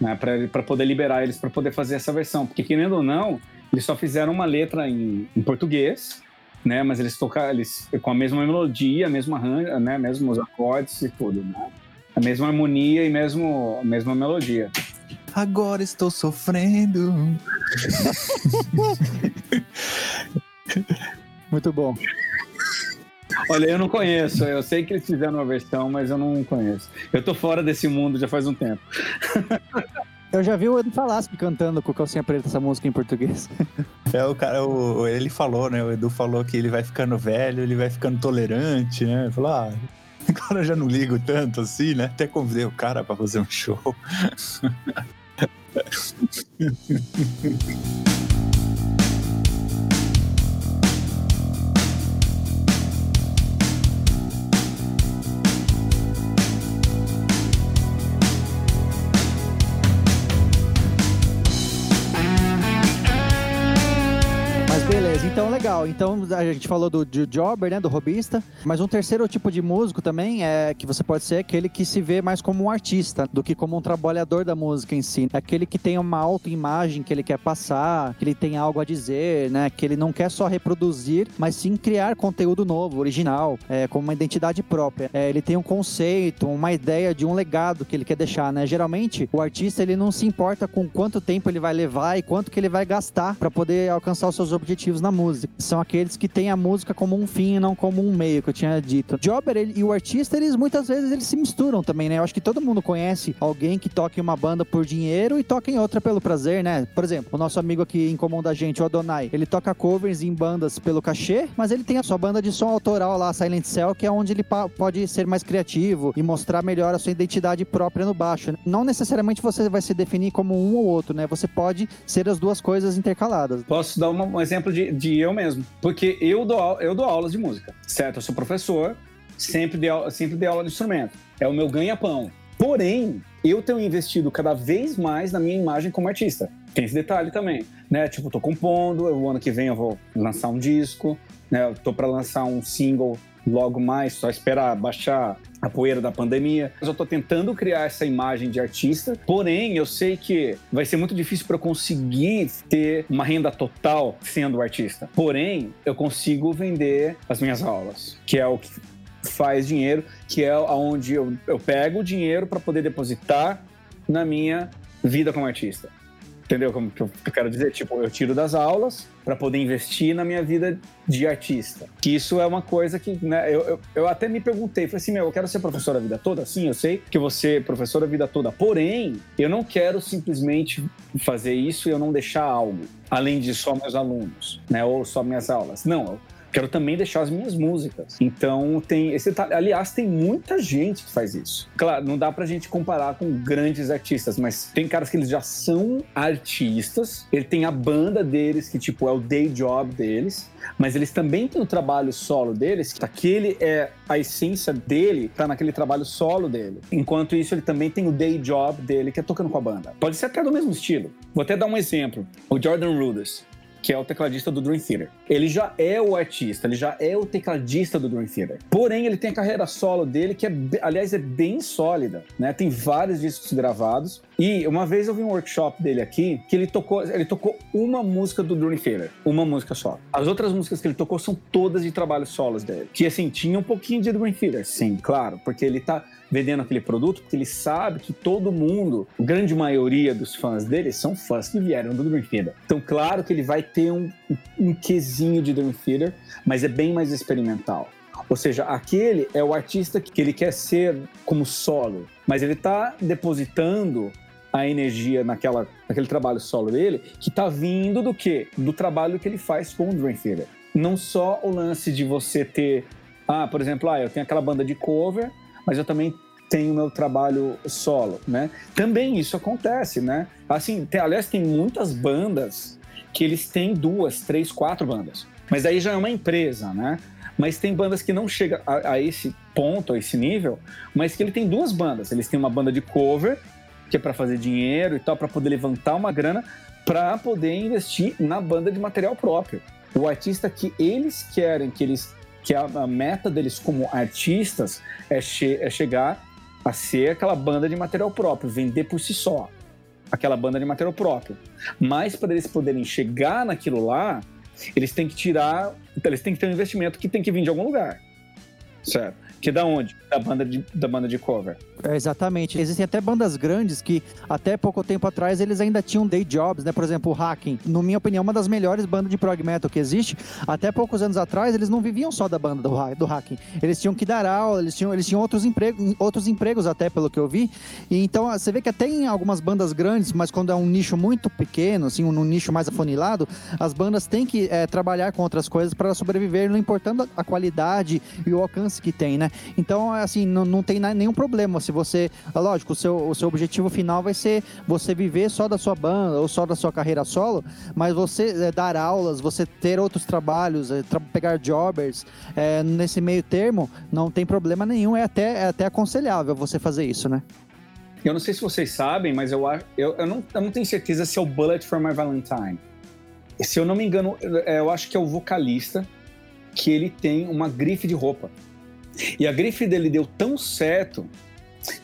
Né? Para poder liberar eles para poder fazer essa versão. Porque, querendo ou não, eles só fizeram uma letra em, em português, né? Mas eles tocaram eles, com a mesma melodia, a mesma arranjo, né? Mesmos acordes e tudo, né? A mesma harmonia e mesmo, a mesma melodia. Agora estou sofrendo. Muito bom. Olha, eu não conheço. Eu sei que eles fizeram uma versão, mas eu não conheço. Eu tô fora desse mundo já faz um tempo. Eu já vi o Edu Falaschi cantando com calcinha preta essa música em português. É, o cara, o- ele falou, né? O Edu falou que ele vai ficando velho, ele vai ficando tolerante, né? Falou, ah, agora eu já não ligo tanto assim, né? Até convidei o cara pra fazer um show. Yeah. legal. Então a gente falou do, do jobber, né, do robista, mas um terceiro tipo de músico também é que você pode ser aquele que se vê mais como um artista do que como um trabalhador da música em si. Aquele que tem uma autoimagem que ele quer passar, que ele tem algo a dizer, né, que ele não quer só reproduzir, mas sim criar conteúdo novo, original, é, com uma identidade própria. É, ele tem um conceito, uma ideia de um legado que ele quer deixar, né? Geralmente o artista ele não se importa com quanto tempo ele vai levar e quanto que ele vai gastar para poder alcançar os seus objetivos na música. São aqueles que têm a música como um fim e não como um meio, que eu tinha dito. Jobber ele- e o artista, eles muitas vezes eles se misturam também, né? Eu acho que todo mundo conhece alguém que toca em uma banda por dinheiro e toca em outra pelo prazer, né? Por exemplo, o nosso amigo aqui em comum da gente, o Adonai, ele toca covers em bandas pelo cachê, mas ele tem a sua banda de som autoral lá, Silent Cell, que é onde ele pode ser mais criativo e mostrar melhor a sua identidade própria no baixo. Não necessariamente você vai se definir como um ou outro, né? Você pode ser as duas coisas intercaladas. Posso dar um exemplo de, de eu mesmo. Porque eu dou, eu dou aulas de música, certo? Eu sou professor, sempre dei, sempre dei aula de instrumento. É o meu ganha-pão. Porém, eu tenho investido cada vez mais na minha imagem como artista. Tem esse detalhe também, né? Tipo, tô compondo, o ano que vem eu vou lançar um disco, né? Eu tô para lançar um single logo mais, só esperar baixar a poeira da pandemia. Eu estou tentando criar essa imagem de artista, porém eu sei que vai ser muito difícil para eu conseguir ter uma renda total sendo artista. Porém, eu consigo vender as minhas aulas, que é o que faz dinheiro, que é onde eu, eu pego o dinheiro para poder depositar na minha vida como artista. Entendeu como que eu quero dizer? Tipo, eu tiro das aulas para poder investir na minha vida de artista. Que isso é uma coisa que, né, eu, eu, eu, até me perguntei, falei assim, meu, eu quero ser professor a vida toda? Sim, eu sei que você é professor a vida toda, porém, eu não quero simplesmente fazer isso e eu não deixar algo, além de só meus alunos, né, ou só minhas aulas. Não, quero também deixar as minhas músicas. Então tem esse aliás tem muita gente que faz isso. Claro, não dá pra gente comparar com grandes artistas, mas tem caras que eles já são artistas, ele tem a banda deles que tipo é o day job deles, mas eles também têm o trabalho solo deles, que aquele é a essência dele, tá naquele trabalho solo dele. Enquanto isso, ele também tem o day job dele, que é tocando com a banda. Pode ser até do mesmo estilo. Vou até dar um exemplo. O Jordan Rudess que é o tecladista do Dream Theater. Ele já é o artista, ele já é o tecladista do Dream Theater. Porém, ele tem a carreira solo dele, que é, aliás, é bem sólida, né? Tem vários discos gravados. E uma vez eu vi um workshop dele aqui, que ele tocou, ele tocou uma música do Dream Theater, uma música só. As outras músicas que ele tocou são todas de trabalhos solos dele. Que assim, tinha um pouquinho de Dream Theater, sim, claro, porque ele tá vendendo aquele produto, porque ele sabe que todo mundo, grande maioria dos fãs dele, são fãs que vieram do Dream Theater. Então, claro que ele vai ter um, um quesinho de Dream Theater, mas é bem mais experimental. Ou seja, aquele é o artista que ele quer ser como solo, mas ele está depositando a energia naquela, naquele trabalho solo dele, que está vindo do quê? Do trabalho que ele faz com o Dream Theater. Não só o lance de você ter, ah, por exemplo, ah, eu tenho aquela banda de cover, mas eu também tenho meu trabalho solo, né? Também isso acontece, né? Assim, tem, aliás, tem muitas bandas que eles têm duas, três, quatro bandas. Mas aí já é uma empresa, né? Mas tem bandas que não chegam a, a esse ponto, a esse nível, mas que ele tem duas bandas. Eles têm uma banda de cover, que é para fazer dinheiro e tal, para poder levantar uma grana, para poder investir na banda de material próprio. O artista que eles querem que eles que a, a meta deles como artistas é, che é chegar a ser aquela banda de material próprio, vender por si só aquela banda de material próprio. Mas para eles poderem chegar naquilo lá, eles têm que tirar, eles têm que ter um investimento que tem que vir de algum lugar. Certo? Que da onde? Da banda de, da banda de cover. É, exatamente. Existem até bandas grandes que até pouco tempo atrás eles ainda tinham day jobs, né? Por exemplo, o Hacking, na minha opinião, uma das melhores bandas de prog metal que existe. Até poucos anos atrás eles não viviam só da banda do, do Hacking. Eles tinham que dar aula, eles tinham, eles tinham outros, empregos, outros empregos até, pelo que eu vi. E então você vê que até em algumas bandas grandes, mas quando é um nicho muito pequeno, assim, um, um nicho mais afunilado, as bandas têm que é, trabalhar com outras coisas para sobreviver, não importando a qualidade e o alcance que tem, né? Então, assim, não, não tem nenhum problema se você. Lógico, o seu, o seu objetivo final vai ser você viver só da sua banda ou só da sua carreira solo, mas você é, dar aulas, você ter outros trabalhos, é, tra pegar jobbers, é, nesse meio termo, não tem problema nenhum. É até, é até aconselhável você fazer isso, né? Eu não sei se vocês sabem, mas eu, eu, eu, não, eu não tenho certeza se é o Bullet for My Valentine. Se eu não me engano, eu acho que é o vocalista que ele tem uma grife de roupa. E a grife dele deu tão certo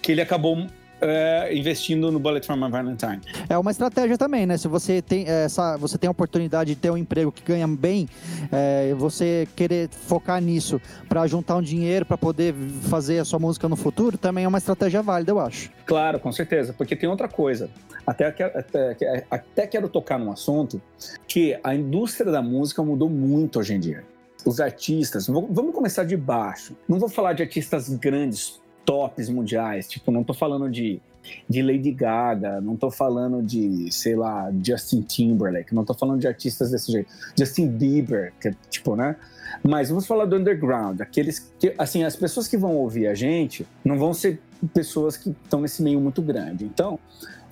que ele acabou é, investindo no Bullet for My Valentine. É uma estratégia também, né? Se você tem essa, você tem a oportunidade de ter um emprego que ganha bem, é, você querer focar nisso para juntar um dinheiro para poder fazer a sua música no futuro, também é uma estratégia válida, eu acho. Claro, com certeza, porque tem outra coisa. Até, até, até quero tocar num assunto que a indústria da música mudou muito hoje em dia os artistas, vamos começar de baixo. Não vou falar de artistas grandes, tops mundiais, tipo, não tô falando de, de Lady Gaga, não tô falando de, sei lá, Justin Timberlake, não tô falando de artistas desse jeito. Justin Bieber, que é, tipo, né? Mas vamos falar do underground, aqueles que, assim, as pessoas que vão ouvir a gente não vão ser pessoas que estão nesse meio muito grande. Então,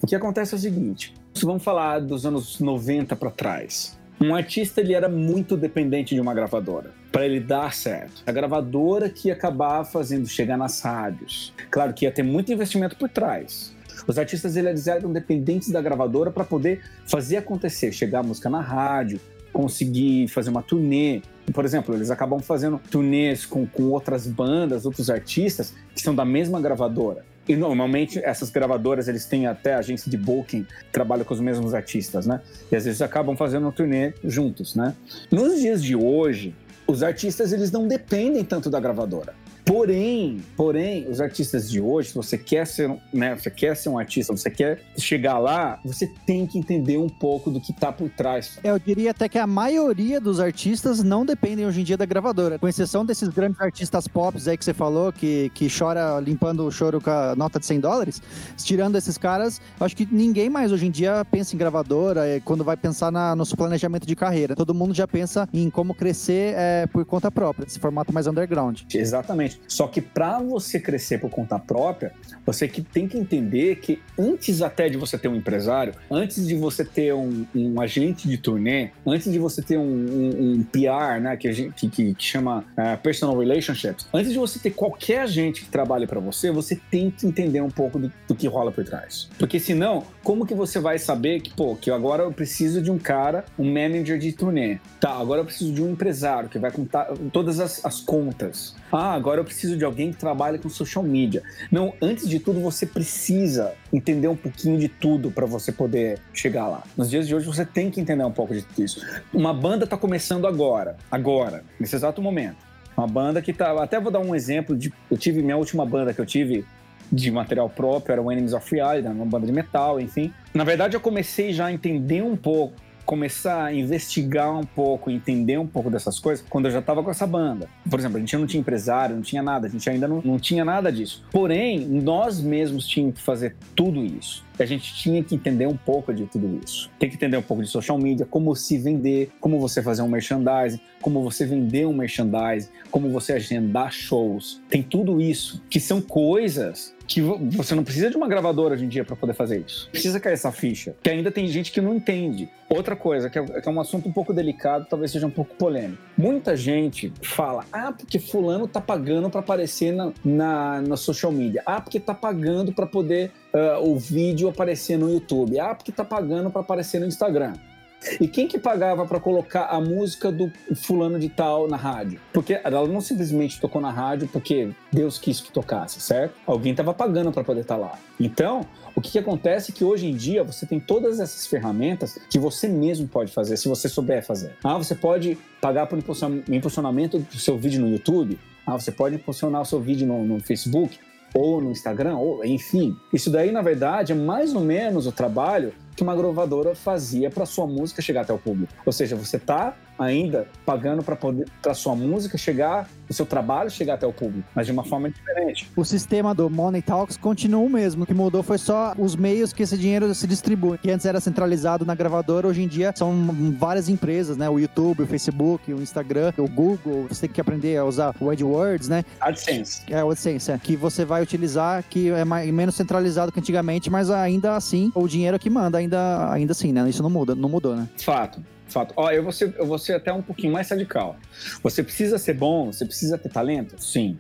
o que acontece é o seguinte: vamos falar dos anos 90 para trás. Um artista ele era muito dependente de uma gravadora para ele dar certo. A gravadora que ia acabar fazendo chegar nas rádios. Claro que ia ter muito investimento por trás. Os artistas eles eram dependentes da gravadora para poder fazer acontecer, chegar a música na rádio, conseguir fazer uma turnê. Por exemplo, eles acabam fazendo turnês com, com outras bandas, outros artistas que são da mesma gravadora. E normalmente essas gravadoras eles têm até agência de booking trabalha com os mesmos artistas, né? E às vezes acabam fazendo um turnê juntos, né? Nos dias de hoje, os artistas eles não dependem tanto da gravadora. Porém, porém, os artistas de hoje, se você quer ser, né, você quer ser um artista, você quer chegar lá, você tem que entender um pouco do que tá por trás. É, eu diria até que a maioria dos artistas não dependem hoje em dia da gravadora, com exceção desses grandes artistas pop aí que você falou, que, que chora limpando o choro com a nota de 100 dólares. Tirando esses caras, acho que ninguém mais hoje em dia pensa em gravadora é, quando vai pensar na, no seu planejamento de carreira. Todo mundo já pensa em como crescer é, por conta própria, esse formato mais underground. Exatamente. Só que para você crescer por conta própria, você que tem que entender que antes até de você ter um empresário, antes de você ter um, um agente de turnê, antes de você ter um, um, um PR, né, que, gente, que, que chama uh, personal relationships, antes de você ter qualquer agente que trabalhe para você, você tem que entender um pouco do, do, que rola por trás. Porque senão, como que você vai saber que, pô, que agora eu preciso de um cara, um manager de turnê? Tá, agora eu preciso de um empresário que vai contar todas as, as contas. Ah, agora eu preciso de alguém que trabalhe com social media. Não, antes de tudo, você precisa entender um pouquinho de tudo para você poder chegar lá. Nos dias de hoje, você tem que entender um pouco de tudo isso. Uma banda está começando agora, agora, nesse exato momento. Uma banda que tá. Até vou dar um exemplo de. Eu tive minha última banda que eu tive de material próprio, era o Enemies of Reality, uma banda de metal, enfim. Na verdade, eu comecei já a entender um pouco começar a investigar um pouco, entender um pouco dessas coisas, quando eu já estava com essa banda. Por exemplo, a gente não tinha empresário, não tinha nada, a gente ainda não, não tinha nada disso. Porém, nós mesmos tínhamos que fazer tudo isso a gente tinha que entender um pouco de tudo isso. Tem que entender um pouco de social media, como se vender, como você fazer um merchandising, como você vender um merchandising, como você agendar shows. Tem tudo isso, que são coisas que você não precisa de uma gravadora hoje em dia para poder fazer isso. Precisa cair essa ficha. Que ainda tem gente que não entende. Outra coisa, que é, que é um assunto um pouco delicado, talvez seja um pouco polêmico. Muita gente fala, ah, porque fulano tá pagando para aparecer na, na, na, social media. Ah, porque tá pagando para poder uh, o vídeo aparecer no YouTube. Ah, porque tá pagando para aparecer no Instagram. E quem que pagava para colocar a música do fulano de tal na rádio? Porque ela não simplesmente tocou na rádio porque Deus quis que tocasse, certo? Alguém estava pagando para poder estar tá lá. Então, o que, que, acontece é que hoje em dia você tem todas essas ferramentas que você mesmo pode fazer, se você souber fazer. Ah, você pode pagar por impulsionamento do seu vídeo no YouTube. Ah, você pode impulsionar o seu vídeo no, no Facebook ou no Instagram, ou enfim. Isso daí, na verdade, é mais ou menos o trabalho que uma gravadora fazia para sua música chegar até o público. Ou seja, você está ainda pagando para poder para sua música chegar, o seu trabalho chegar até o público, mas de uma forma diferente. O sistema do Money Talks continua o mesmo, o que mudou foi só os meios que esse dinheiro se distribui. Que antes era centralizado na gravadora, hoje em dia são várias empresas, né? O YouTube, o Facebook, o Instagram, o Google, você tem que aprender a usar o AdWords, né? AdSense. É, o AdSense, é, que você vai utilizar, que é mais, menos centralizado que antigamente, mas ainda assim, o dinheiro é que manda, ainda, ainda assim, né? Isso não muda, não mudou, né? Fato. Fato. Ó, eu vou, ser, eu vou ser até um pouquinho mais radical. Você precisa ser bom, você precisa ter talento? Sim,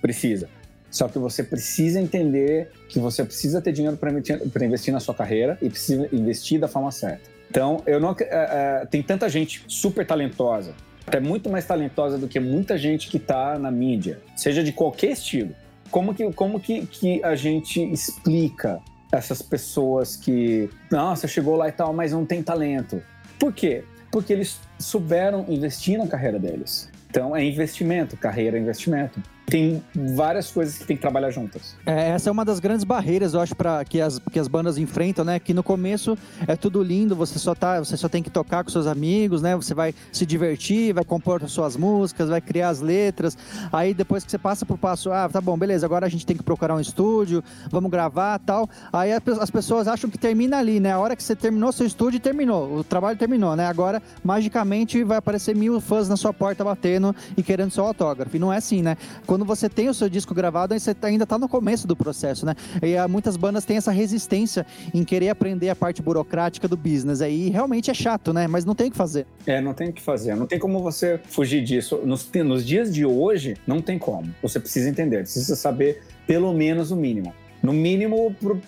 precisa. Só que você precisa entender que você precisa ter dinheiro para investir, na sua carreira e precisa investir da forma certa. Então, eu não, é, é, tem tanta gente super talentosa, até muito mais talentosa do que muita gente que está na mídia, seja de qualquer estilo. Como que, como que, que a gente explica essas pessoas que, nossa, chegou lá e tal, mas não tem talento? Por quê? Porque eles souberam investir na carreira deles. Então é investimento, carreira é investimento tem várias coisas que tem que trabalhar juntas. É, essa é uma das grandes barreiras, eu acho, para que as, que as bandas enfrentam, né? Que no começo é tudo lindo, você só tá, você só tem que tocar com seus amigos, né? Você vai se divertir, vai compor as suas músicas, vai criar as letras. Aí depois que você passa pro passo, ah, tá bom, beleza, agora a gente tem que procurar um estúdio, vamos gravar, tal. Aí as pessoas acham que termina ali, né? A hora que você terminou seu estúdio, terminou, o trabalho terminou, né? Agora magicamente vai aparecer mil fãs na sua porta batendo e querendo seu autógrafo. E não é assim, né? quando você tem o seu disco gravado, você tá, ainda está no começo do processo, né? E ah, muitas bandas têm essa resistência em querer aprender a parte burocrática do business. Aí realmente é chato, né? Mas não tem o que fazer. É, não tem o que fazer. Não tem como você fugir disso. Nos, nos dias de hoje, não tem como. Você precisa entender, precisa saber pelo menos o mínimo. No mínimo, pro,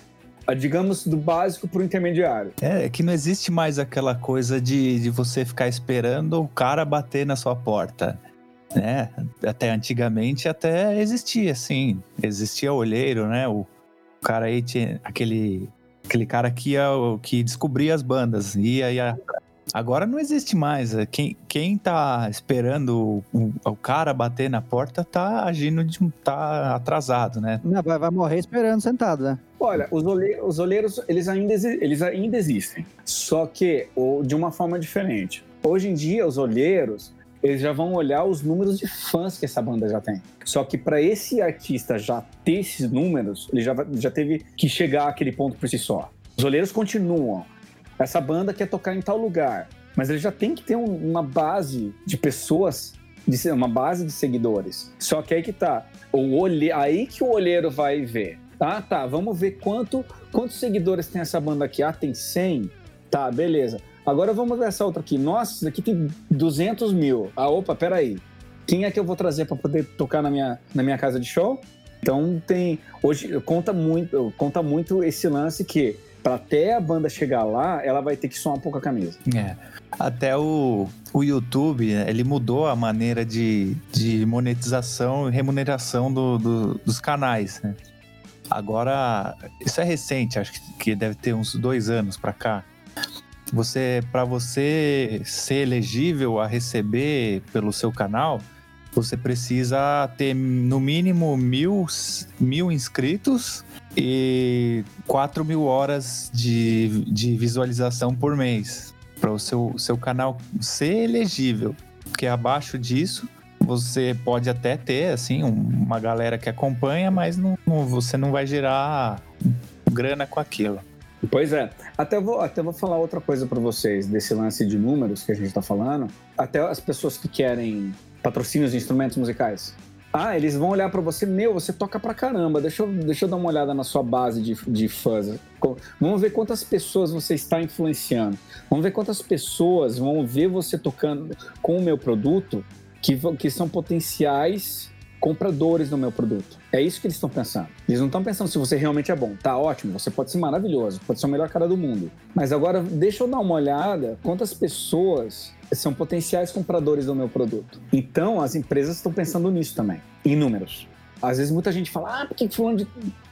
digamos, do básico pro intermediário. É, é que não existe mais aquela coisa de, de você ficar esperando o cara bater na sua porta. Né? Até antigamente até existia, assim. Existia olheiro, né? O cara aí tinha aquele, aquele cara que, ia, que descobria as bandas, ia, ia Agora não existe mais. É, quem, quem tá esperando o, o cara bater na porta tá agindo de. tá atrasado, né? Não, vai, vai morrer esperando sentado, né? Olha, os, os olheiros, eles ainda, eles ainda existem. Só que ou, de uma forma diferente. Hoje em dia, os olheiros, eles já vão olhar os números de fãs que essa banda já tem. Só que para esse artista já ter esses números, ele já, já teve que chegar àquele ponto por si só. Os olheiros continuam essa banda quer tocar em tal lugar, mas ele já tem que ter um, uma base de pessoas, de, uma base de seguidores. Só que aí que tá, o olhe, aí que o olheiro vai ver. Ah, tá, vamos ver quanto, quantos seguidores tem essa banda aqui. Ah, tem 100? Tá, beleza. Agora vamos ver essa outra aqui. Nossa, isso aqui tem 200 mil. Ah, opa, peraí. Quem é que eu vou trazer para poder tocar na minha, na minha casa de show? Então tem hoje conta muito conta muito esse lance que para até a banda chegar lá, ela vai ter que soar um pouco a camisa. É. Até o, o YouTube, ele mudou a maneira de, de monetização e remuneração do, do, dos canais, né? Agora, isso é recente, acho que deve ter uns dois anos para cá. Você, para você ser elegível a receber pelo seu canal, você precisa ter no mínimo mil, mil inscritos e 4 mil horas de, de visualização por mês para o seu, seu canal ser elegível. Porque abaixo disso você pode até ter assim uma galera que acompanha, mas não, não, você não vai gerar grana com aquilo. Pois é. Até vou, até vou falar outra coisa para vocês desse lance de números que a gente está falando. Até as pessoas que querem patrocínios de instrumentos musicais. Ah, eles vão olhar para você, meu, você toca pra caramba, deixa eu, deixa eu dar uma olhada na sua base de, de fãs. Vamos ver quantas pessoas você está influenciando. Vamos ver quantas pessoas vão ver você tocando com o meu produto que, que são potenciais compradores do meu produto. É isso que eles estão pensando. Eles não estão pensando se você realmente é bom. Tá ótimo, você pode ser maravilhoso, pode ser o melhor cara do mundo. Mas agora deixa eu dar uma olhada quantas pessoas são potenciais compradores do meu produto. Então, as empresas estão pensando nisso também, em números. Às vezes muita gente fala, ah, porque fulano de,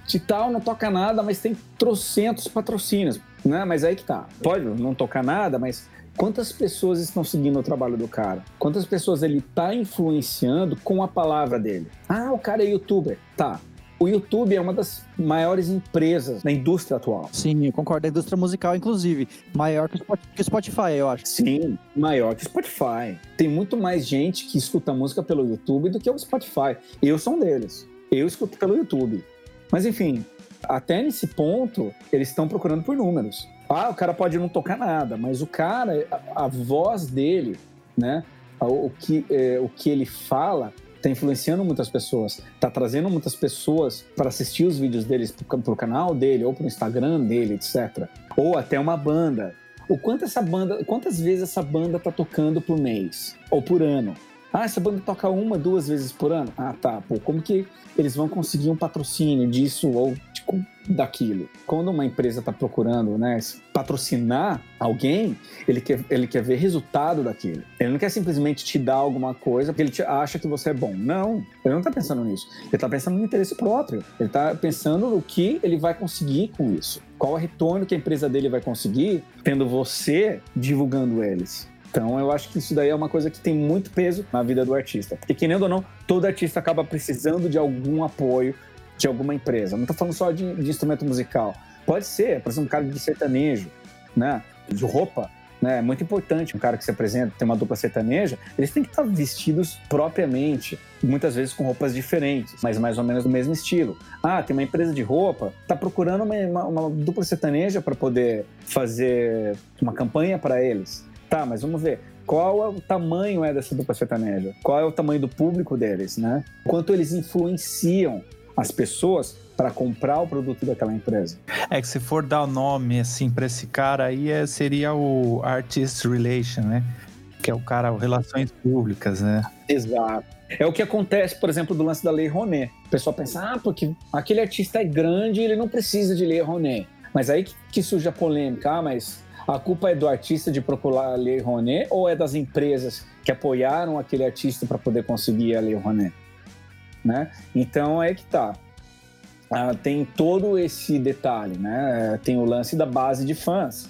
de tal não toca nada, mas tem trocentos patrocínios. Né? Mas aí que tá. Pode não tocar nada, mas quantas pessoas estão seguindo o trabalho do cara? Quantas pessoas ele está influenciando com a palavra dele? Ah, o cara é youtuber. Tá, o YouTube é uma das maiores empresas da indústria atual. Sim, eu concordo. Da indústria musical, inclusive. Maior que o Spotify, eu acho. Sim, maior que o Spotify. Tem muito mais gente que escuta música pelo YouTube do que o Spotify. Eu sou um deles. Eu escuto pelo YouTube. Mas enfim, até nesse ponto, eles estão procurando por números. Ah, o cara pode não tocar nada, mas o cara, a, a voz dele, né? O, o que, é, o que ele fala está influenciando muitas pessoas, está trazendo muitas pessoas para assistir os vídeos deles para o canal dele ou para o Instagram dele, etc. Ou até uma banda. O quanto essa banda, quantas vezes essa banda está tocando por mês ou por ano? Ah, essa banda toca uma, duas vezes por ano? Ah, tá. Pô, como que eles vão conseguir um patrocínio disso ou tipo, daquilo? Quando uma empresa está procurando né, patrocinar alguém, ele quer, ele quer ver resultado daquilo. Ele não quer simplesmente te dar alguma coisa porque ele te acha que você é bom. Não, ele não está pensando nisso. Ele está pensando no interesse próprio. Ele está pensando no que ele vai conseguir com isso. Qual o retorno que a empresa dele vai conseguir tendo você divulgando eles. Então eu acho que isso daí é uma coisa que tem muito peso na vida do artista. Porque, querendo ou não, todo artista acaba precisando de algum apoio de alguma empresa. Não estou falando só de, de, instrumento musical. Pode ser, por exemplo, um cara de sertanejo, né? De roupa. Né? É muito importante um cara que se apresenta, tem uma dupla sertaneja, eles têm que estar vestidos propriamente, muitas vezes com roupas diferentes, mas mais ou menos do mesmo estilo. Ah, tem uma empresa de roupa, está procurando uma, uma, uma dupla sertaneja para poder fazer uma campanha para eles. Tá, mas vamos ver. Qual é o tamanho é dessa dupla sertaneja? Qual é o tamanho do público deles, né? Quanto eles influenciam as pessoas para comprar o produto daquela empresa. É que se for dar o nome assim para esse cara aí é, seria o artist relation, né? Que é o cara o relações públicas, né? Exato. É o que acontece, por exemplo, do lance da Lei Rouanet. O pessoal pensa, ah, porque aquele artista é grande, ele não precisa de Lei Rouanet. Mas aí que, que surge a polêmica, ah, mas a culpa é do artista de procurar a Lei Rouanet ou é das empresas que apoiaram aquele artista para poder conseguir a Lei Rouanet? Né? Então é que tá. Ah, tem todo esse detalhe, né? Tem o lance da base de fãs,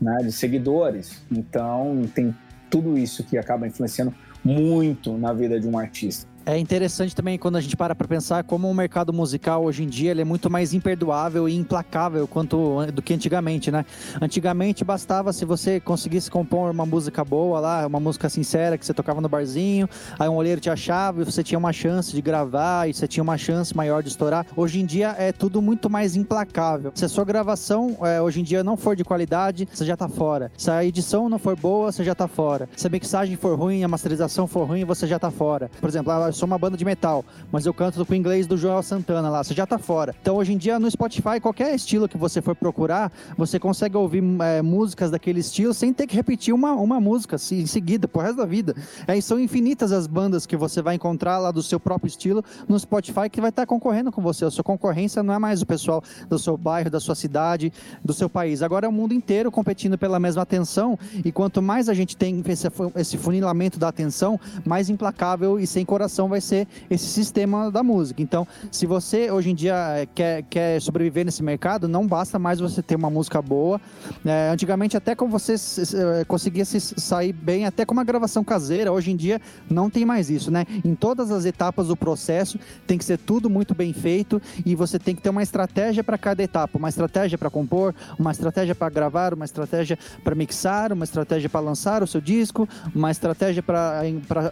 né? de seguidores. Então tem tudo isso que acaba influenciando muito na vida de um artista. É interessante também quando a gente para para pensar como o mercado musical hoje em dia ele é muito mais imperdoável e implacável quanto do que antigamente, né? Antigamente bastava se você conseguisse compor uma música boa lá, uma música sincera que você tocava no barzinho, aí um olheiro te achava e você tinha uma chance de gravar e você tinha uma chance maior de estourar. Hoje em dia é tudo muito mais implacável. Se a sua gravação é, hoje em dia não for de qualidade, você já tá fora. Se a edição não for boa, você já tá fora. Se a mixagem for ruim, a masterização for ruim, você já tá fora. Por exemplo, sou uma banda de metal, mas eu canto com o inglês do Joel Santana lá, você já tá fora. Então hoje em dia no Spotify, qualquer estilo que você for procurar, você consegue ouvir é, músicas daquele estilo sem ter que repetir uma, uma música assim, em seguida, pro resto da vida. É, são infinitas as bandas que você vai encontrar lá do seu próprio estilo no Spotify que vai estar tá concorrendo com você. A sua concorrência não é mais o pessoal do seu bairro, da sua cidade, do seu país. Agora é o mundo inteiro competindo pela mesma atenção e quanto mais a gente tem esse, esse funilamento da atenção, mais implacável e sem coração vai ser esse sistema da música. Então, se você hoje em dia eh, quer, quer sobreviver nesse mercado, não basta mais você ter uma música boa. É, antigamente, até como você eh, conseguia se sair bem, até com uma gravação caseira, hoje em dia não tem mais isso, né? Em todas as etapas do processo, tem que ser tudo muito bem feito e você tem que ter uma estratégia para cada etapa, uma estratégia para compor, uma estratégia para gravar, uma estratégia para mixar, uma estratégia para lançar o seu disco, uma estratégia para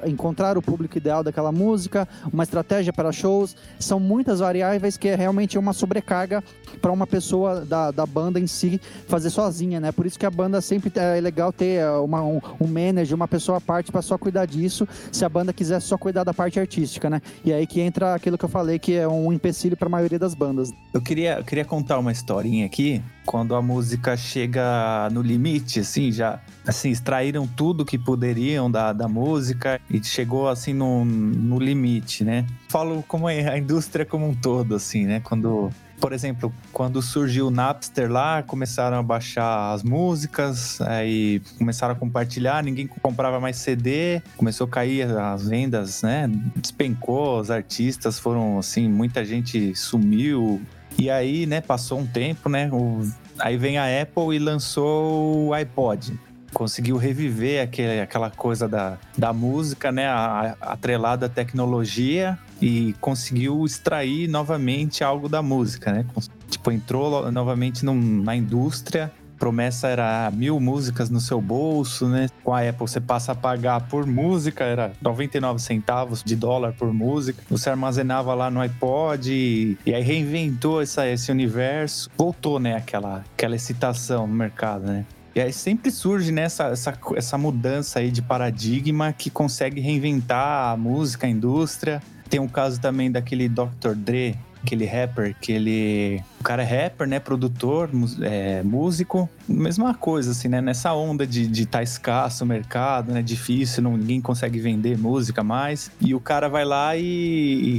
encontrar o público ideal daquela música música, uma estratégia para shows. São muitas variáveis que é realmente uma sobrecarga para uma pessoa da, da banda em si fazer sozinha, né? Por isso que a banda sempre é legal ter é, uma, um, um manager, uma pessoa à parte para só cuidar disso, se a banda quiser só cuidar da parte artística, né? E aí que entra aquilo que eu falei que é um empecilho para a maioria das bandas. Eu queria, eu queria contar uma historinha aqui, quando a música chega no limite, assim, já assim, extraíram tudo que poderiam da, da música e chegou assim no, no limite, né? Falo como é a indústria como um todo, assim, né? Quando por exemplo, quando surgiu o Napster lá, começaram a baixar as músicas, aí começaram a compartilhar, ninguém comprava mais CD, começou a cair as vendas, né? Despencou, os artistas foram assim, muita gente sumiu. E aí, né, passou um tempo, né? O... Aí vem a Apple e lançou o iPod conseguiu reviver aquele, aquela coisa da, da música, né? A, a, atrelada à tecnologia e conseguiu extrair novamente algo da música, né? Tipo, entrou novamente num, na indústria. Promessa era mil músicas no seu bolso, né? Com a Apple você passa a pagar por música, era 99 centavos de dólar por música. Você armazenava lá no iPod e, e aí reinventou essa, esse universo. Voltou, né? Aquela, aquela excitação no mercado, né? E aí sempre surge né, essa, essa mudança aí de paradigma que consegue reinventar a música, a indústria. Tem um caso também daquele Dr. Dre, aquele rapper, que ele. O cara é rapper, né? Produtor, é, músico. Mesma coisa, assim, né? Nessa onda de, de tá escasso o mercado, né? Difícil, não, ninguém consegue vender música mais. E o cara vai lá e,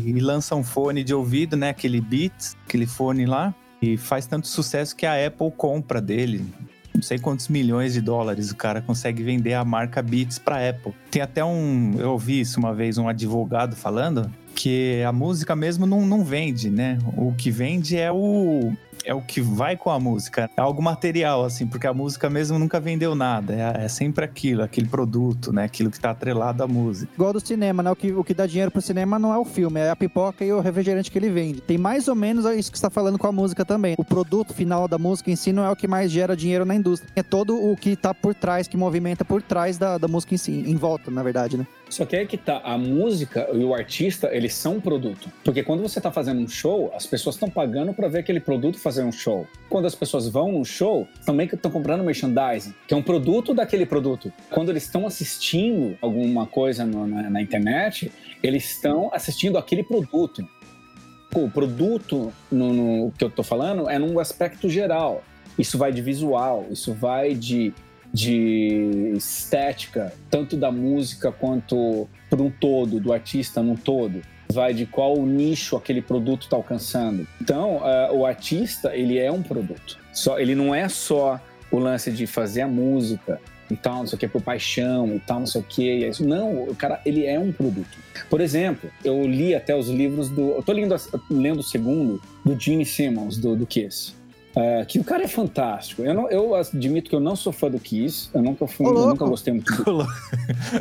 e lança um fone de ouvido, né? Aquele Beats, aquele fone lá. E faz tanto sucesso que a Apple compra dele não sei quantos milhões de dólares o cara consegue vender a marca Beats para Apple. Tem até um, eu ouvi isso uma vez, um advogado falando que a música mesmo não, não vende, né? O que vende é o, é o que vai com a música. É algo material, assim, porque a música mesmo nunca vendeu nada. É, é sempre aquilo, aquele produto, né? Aquilo que tá atrelado à música. Igual do cinema, né? O que, o que dá dinheiro pro cinema não é o filme, é a pipoca e o refrigerante que ele vende. Tem mais ou menos isso que está falando com a música também. O produto final da música em si não é o que mais gera dinheiro na indústria. É todo o que tá por trás, que movimenta por trás da, da música em si, em volta, na verdade, né? Só que é que tá, a música e o artista, eles são um produto. Porque quando você tá fazendo um show, as pessoas estão pagando para ver aquele produto fazer um show. Quando as pessoas vão num show, também estão comprando merchandising, que é um produto daquele produto. Quando eles estão assistindo alguma coisa no, na, na internet, eles estão assistindo aquele produto. O produto no, no que eu tô falando é num aspecto geral. Isso vai de visual, isso vai de de estética, tanto da música quanto por um todo, do artista num todo. vai de qual nicho aquele produto está alcançando. Então, uh, o artista, ele é um produto. Só, ele não é só o lance de fazer a música e tal, não sei o que, por paixão e tal, não sei o que. É isso. Não, o cara, ele é um produto. Por exemplo, eu li até os livros do. Eu tô lendo, lendo o segundo do Gene Simmons, do, do Kiss. É, que o cara é fantástico. Eu, não, eu admito que eu não sou fã do Kiss. Eu nunca fui, eu nunca gostei muito do.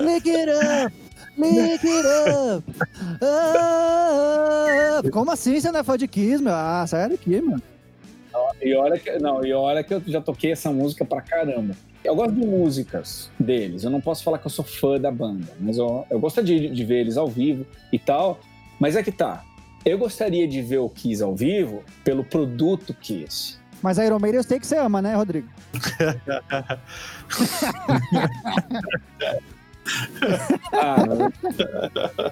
Lick it up! Lick it up! up! Como assim você não é fã de Kiss, meu? Ah, sai daqui, mano. E olha que, não, e olha que eu já toquei essa música pra caramba. Eu gosto de músicas deles. Eu não posso falar que eu sou fã da banda, mas eu, eu gosto de, de ver eles ao vivo e tal. Mas é que tá. Eu gostaria de ver o Kiss ao vivo pelo produto Kiss. Mas Iron Maiden eu sei que você ama, né, Rodrigo? ah,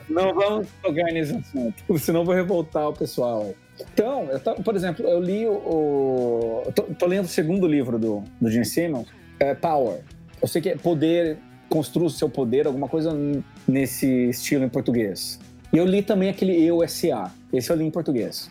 não, vamos tocar nesse assunto, senão vou revoltar o pessoal. Então, por exemplo, eu li o. o tô, tô, lendo o segundo livro do, do Gene Simmons, é Power. Eu sei que é poder, construa o seu poder, alguma coisa nesse estilo em português. E eu li também aquele Eu S.A. Esse eu li em português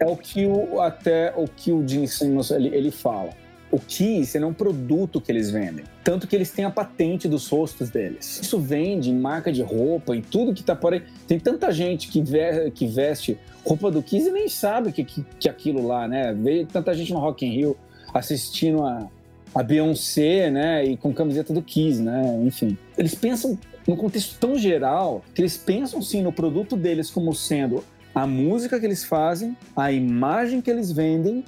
é o que o, até o que o Gene Simmons ele, ele fala. O Kiss é um produto que eles vendem. Tanto que eles têm a patente dos rostos deles. Isso vende em marca de roupa, em tudo que tá por aí. Tem tanta gente que, ve que veste roupa do Kiss e nem sabe que, que, que aquilo lá, né? Vê tanta gente no Rock in Rio assistindo a, a Beyoncé, né? E com camiseta do Kiss, né? Enfim. Eles pensam no contexto tão geral que eles pensam sim no produto deles como sendo a música que eles fazem, a imagem que eles vendem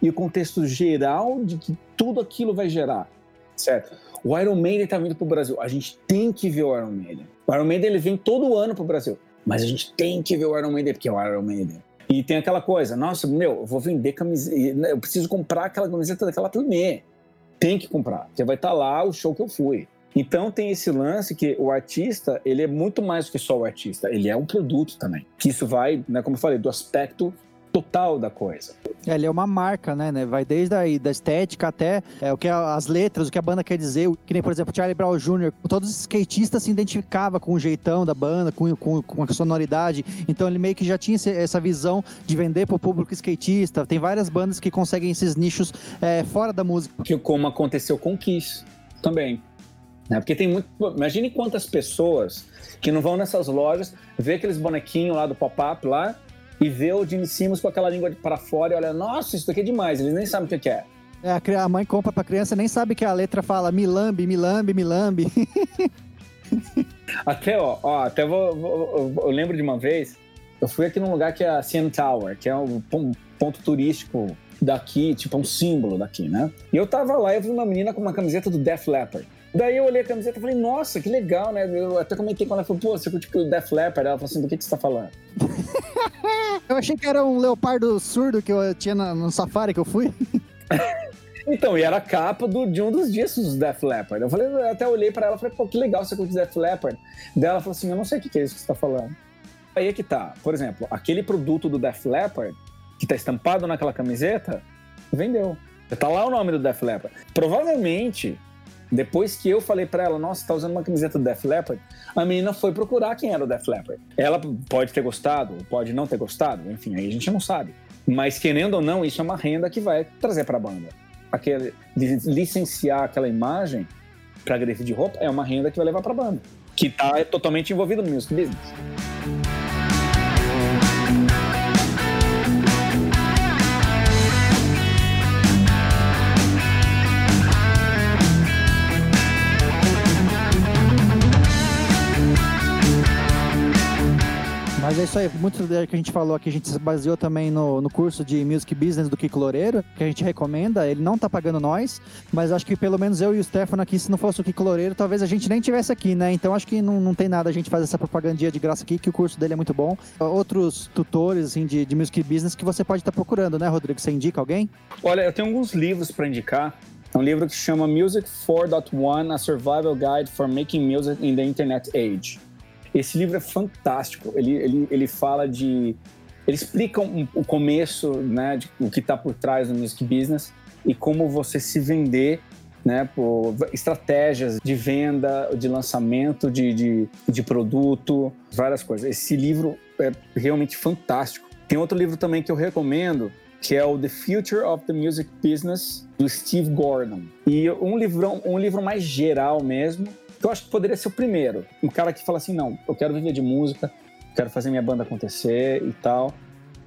e o contexto geral de que tudo aquilo vai gerar, certo? O Iron Maiden está vindo para o Brasil. A gente tem que ver o Iron Maiden. O Iron Maiden ele vem todo ano para o Brasil, mas a gente tem que ver o Iron Maiden porque é o Iron Maiden. E tem aquela coisa, nossa, meu, eu vou vender camiseta, eu preciso comprar aquela camiseta daquela turnê. Tem que comprar, porque vai estar tá lá o show que eu fui. Então tem esse lance que o artista, ele é muito mais do que só o artista, ele é um produto também. Que isso vai, né, como eu falei, do aspecto total da coisa. É, ele é uma marca, né, né? Vai desde aí, da estética até é, o que as letras, o que a banda quer dizer. Que nem, por exemplo, Charlie Brown Jr., todos os skatistas se identificavam com o jeitão da banda, com, com, com a sonoridade. Então ele meio que já tinha essa visão de vender para o público skatista. Tem várias bandas que conseguem esses nichos é, fora da música. Que como aconteceu com Kiss também. Né? Porque tem muito. Imagine quantas pessoas que não vão nessas lojas, vê aqueles bonequinhos lá do pop-up lá e vê o Gene Simmons com aquela língua para fora e olha, nossa, isso daqui é demais, eles nem sabem o que é. É, a mãe compra pra criança nem sabe que a letra fala milambe, milambe, milambe. até, ó, ó até vou, vou, eu lembro de uma vez, eu fui aqui num lugar que é a CN Tower, que é um ponto turístico daqui, tipo um símbolo daqui, né? E eu tava lá e eu vi uma menina com uma camiseta do Def Leppard. Daí eu olhei a camiseta e falei, nossa, que legal, né? Eu até comentei com ela, falei, pô, você curte o Def Leppard? Ela falou assim, do que, que você tá falando? eu achei que era um leopardo surdo que eu tinha no safari que eu fui. Então, e era a capa do, de um dos discos do Def Leppard. Eu falei, eu até olhei pra ela e falei, pô, que legal você curte Def Leppard. Daí ela falou assim, eu não sei o que, que é isso que você tá falando. Aí é que tá, por exemplo, aquele produto do Def Leppard, que tá estampado naquela camiseta, vendeu. Tá lá o nome do Def Leppard. Provavelmente, depois que eu falei para ela, nossa, tá usando uma camiseta do Def Leppard, a menina foi procurar quem era o Def Leppard. Ela pode ter gostado, pode não ter gostado, enfim, aí a gente não sabe. Mas querendo ou não, isso é uma renda que vai trazer para a banda. Aquele, licenciar aquela imagem para grife de roupa é uma renda que vai levar para a banda, que está totalmente envolvido no music business. Mas é isso aí, muito do que a gente falou aqui, a gente se baseou também no, no curso de Music Business do Kiko Loureiro, que a gente recomenda, ele não tá pagando nós, mas acho que pelo menos eu e o Stefano aqui, se não fosse o Kiko Loureiro, talvez a gente nem tivesse aqui, né? Então acho que não, não tem nada a gente fazer essa propagandinha de graça aqui, que o curso dele é muito bom. Outros tutores, assim, de, de Music Business que você pode estar tá procurando, né, Rodrigo? Você indica alguém? Olha, eu tenho alguns livros para indicar. É um livro que chama Music 4.1, A Survival Guide for Making Music in the Internet Age. Esse livro é fantástico. Ele, ele, ele fala de. Ele explica um, o começo, né, de o que está por trás do music business e como você se vender né? Por estratégias de venda, de lançamento de, de, de produto, várias coisas. Esse livro é realmente fantástico. Tem outro livro também que eu recomendo, que é o The Future of the Music Business, do Steve Gordon. E um livro, um livro mais geral mesmo, eu acho que poderia ser o primeiro. Um cara que fala assim, não, eu quero viver de música, quero fazer minha banda acontecer e tal.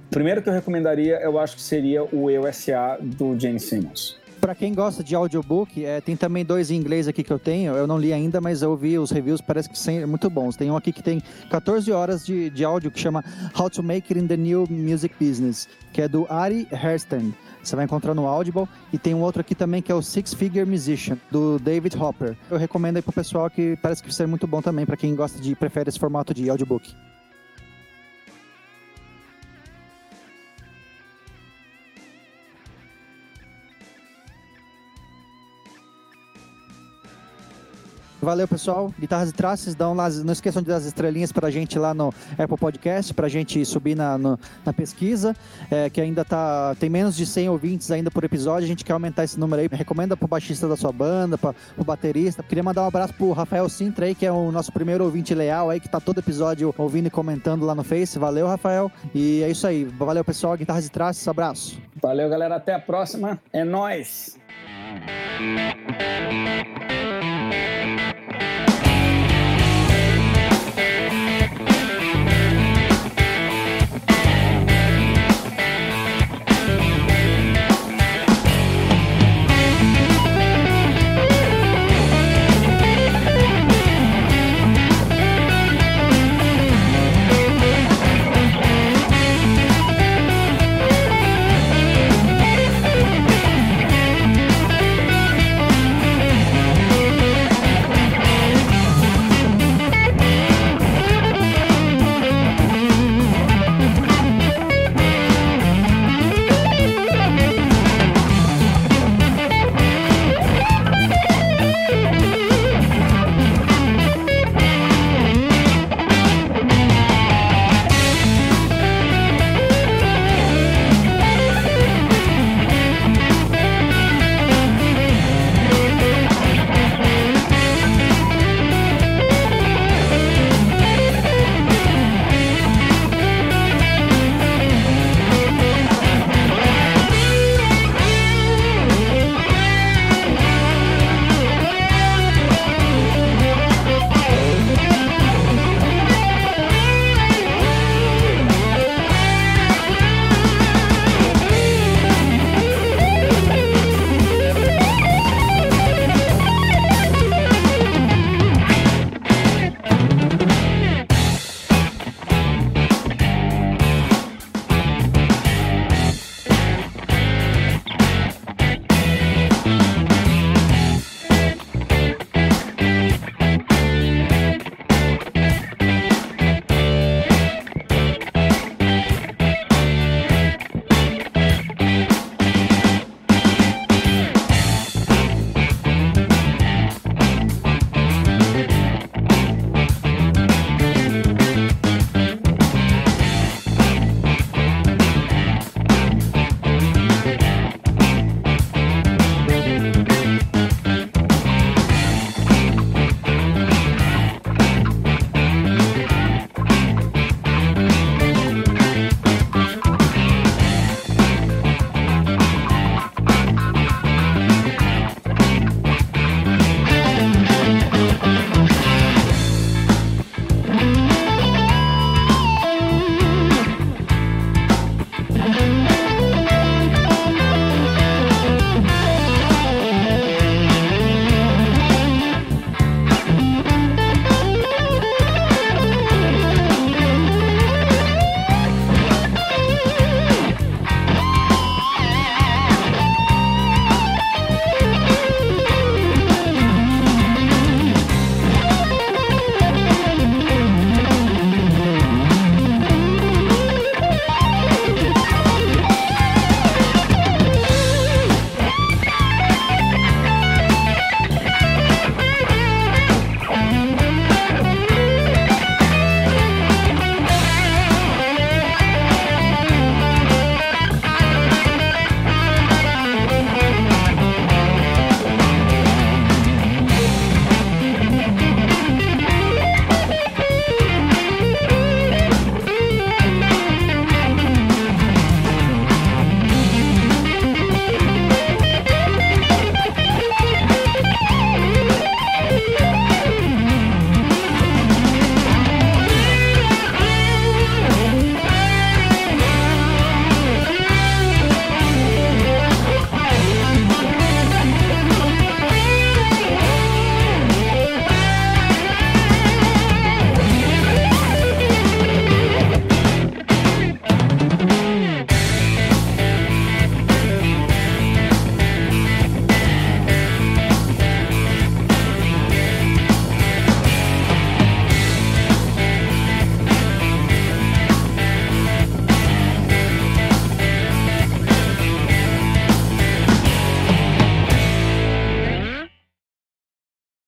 O primeiro que eu recomendaria, eu acho que seria o EUSA do James Simmons. Para quem gosta de audiobook, é, tem também dois em inglês aqui que eu tenho. Eu não li ainda, mas eu vi os reviews, parece que são muito bons. Tem um aqui que tem 14 horas de, de áudio que chama How to Make It in the New Music Business, que é do Ari Hersten. Você vai encontrar no Audible. E tem um outro aqui também que é o Six Figure Musician, do David Hopper. Eu recomendo aí pro pessoal que parece que ser muito bom também, para quem gosta de, prefere esse formato de audiobook. Valeu, pessoal. Guitarras e Traces, dão lá, não esqueçam de dar as estrelinhas pra gente lá no Apple Podcast, pra gente subir na, no, na pesquisa, é, que ainda tá. Tem menos de 100 ouvintes ainda por episódio. A gente quer aumentar esse número aí. Recomenda pro baixista da sua banda, pra, pro baterista. Queria mandar um abraço pro Rafael Sintra aí, que é o nosso primeiro ouvinte leal aí, que tá todo episódio ouvindo e comentando lá no Face. Valeu, Rafael. E é isso aí. Valeu, pessoal. Guitarras e Traces, abraço. Valeu, galera. Até a próxima. É nóis! Thank you.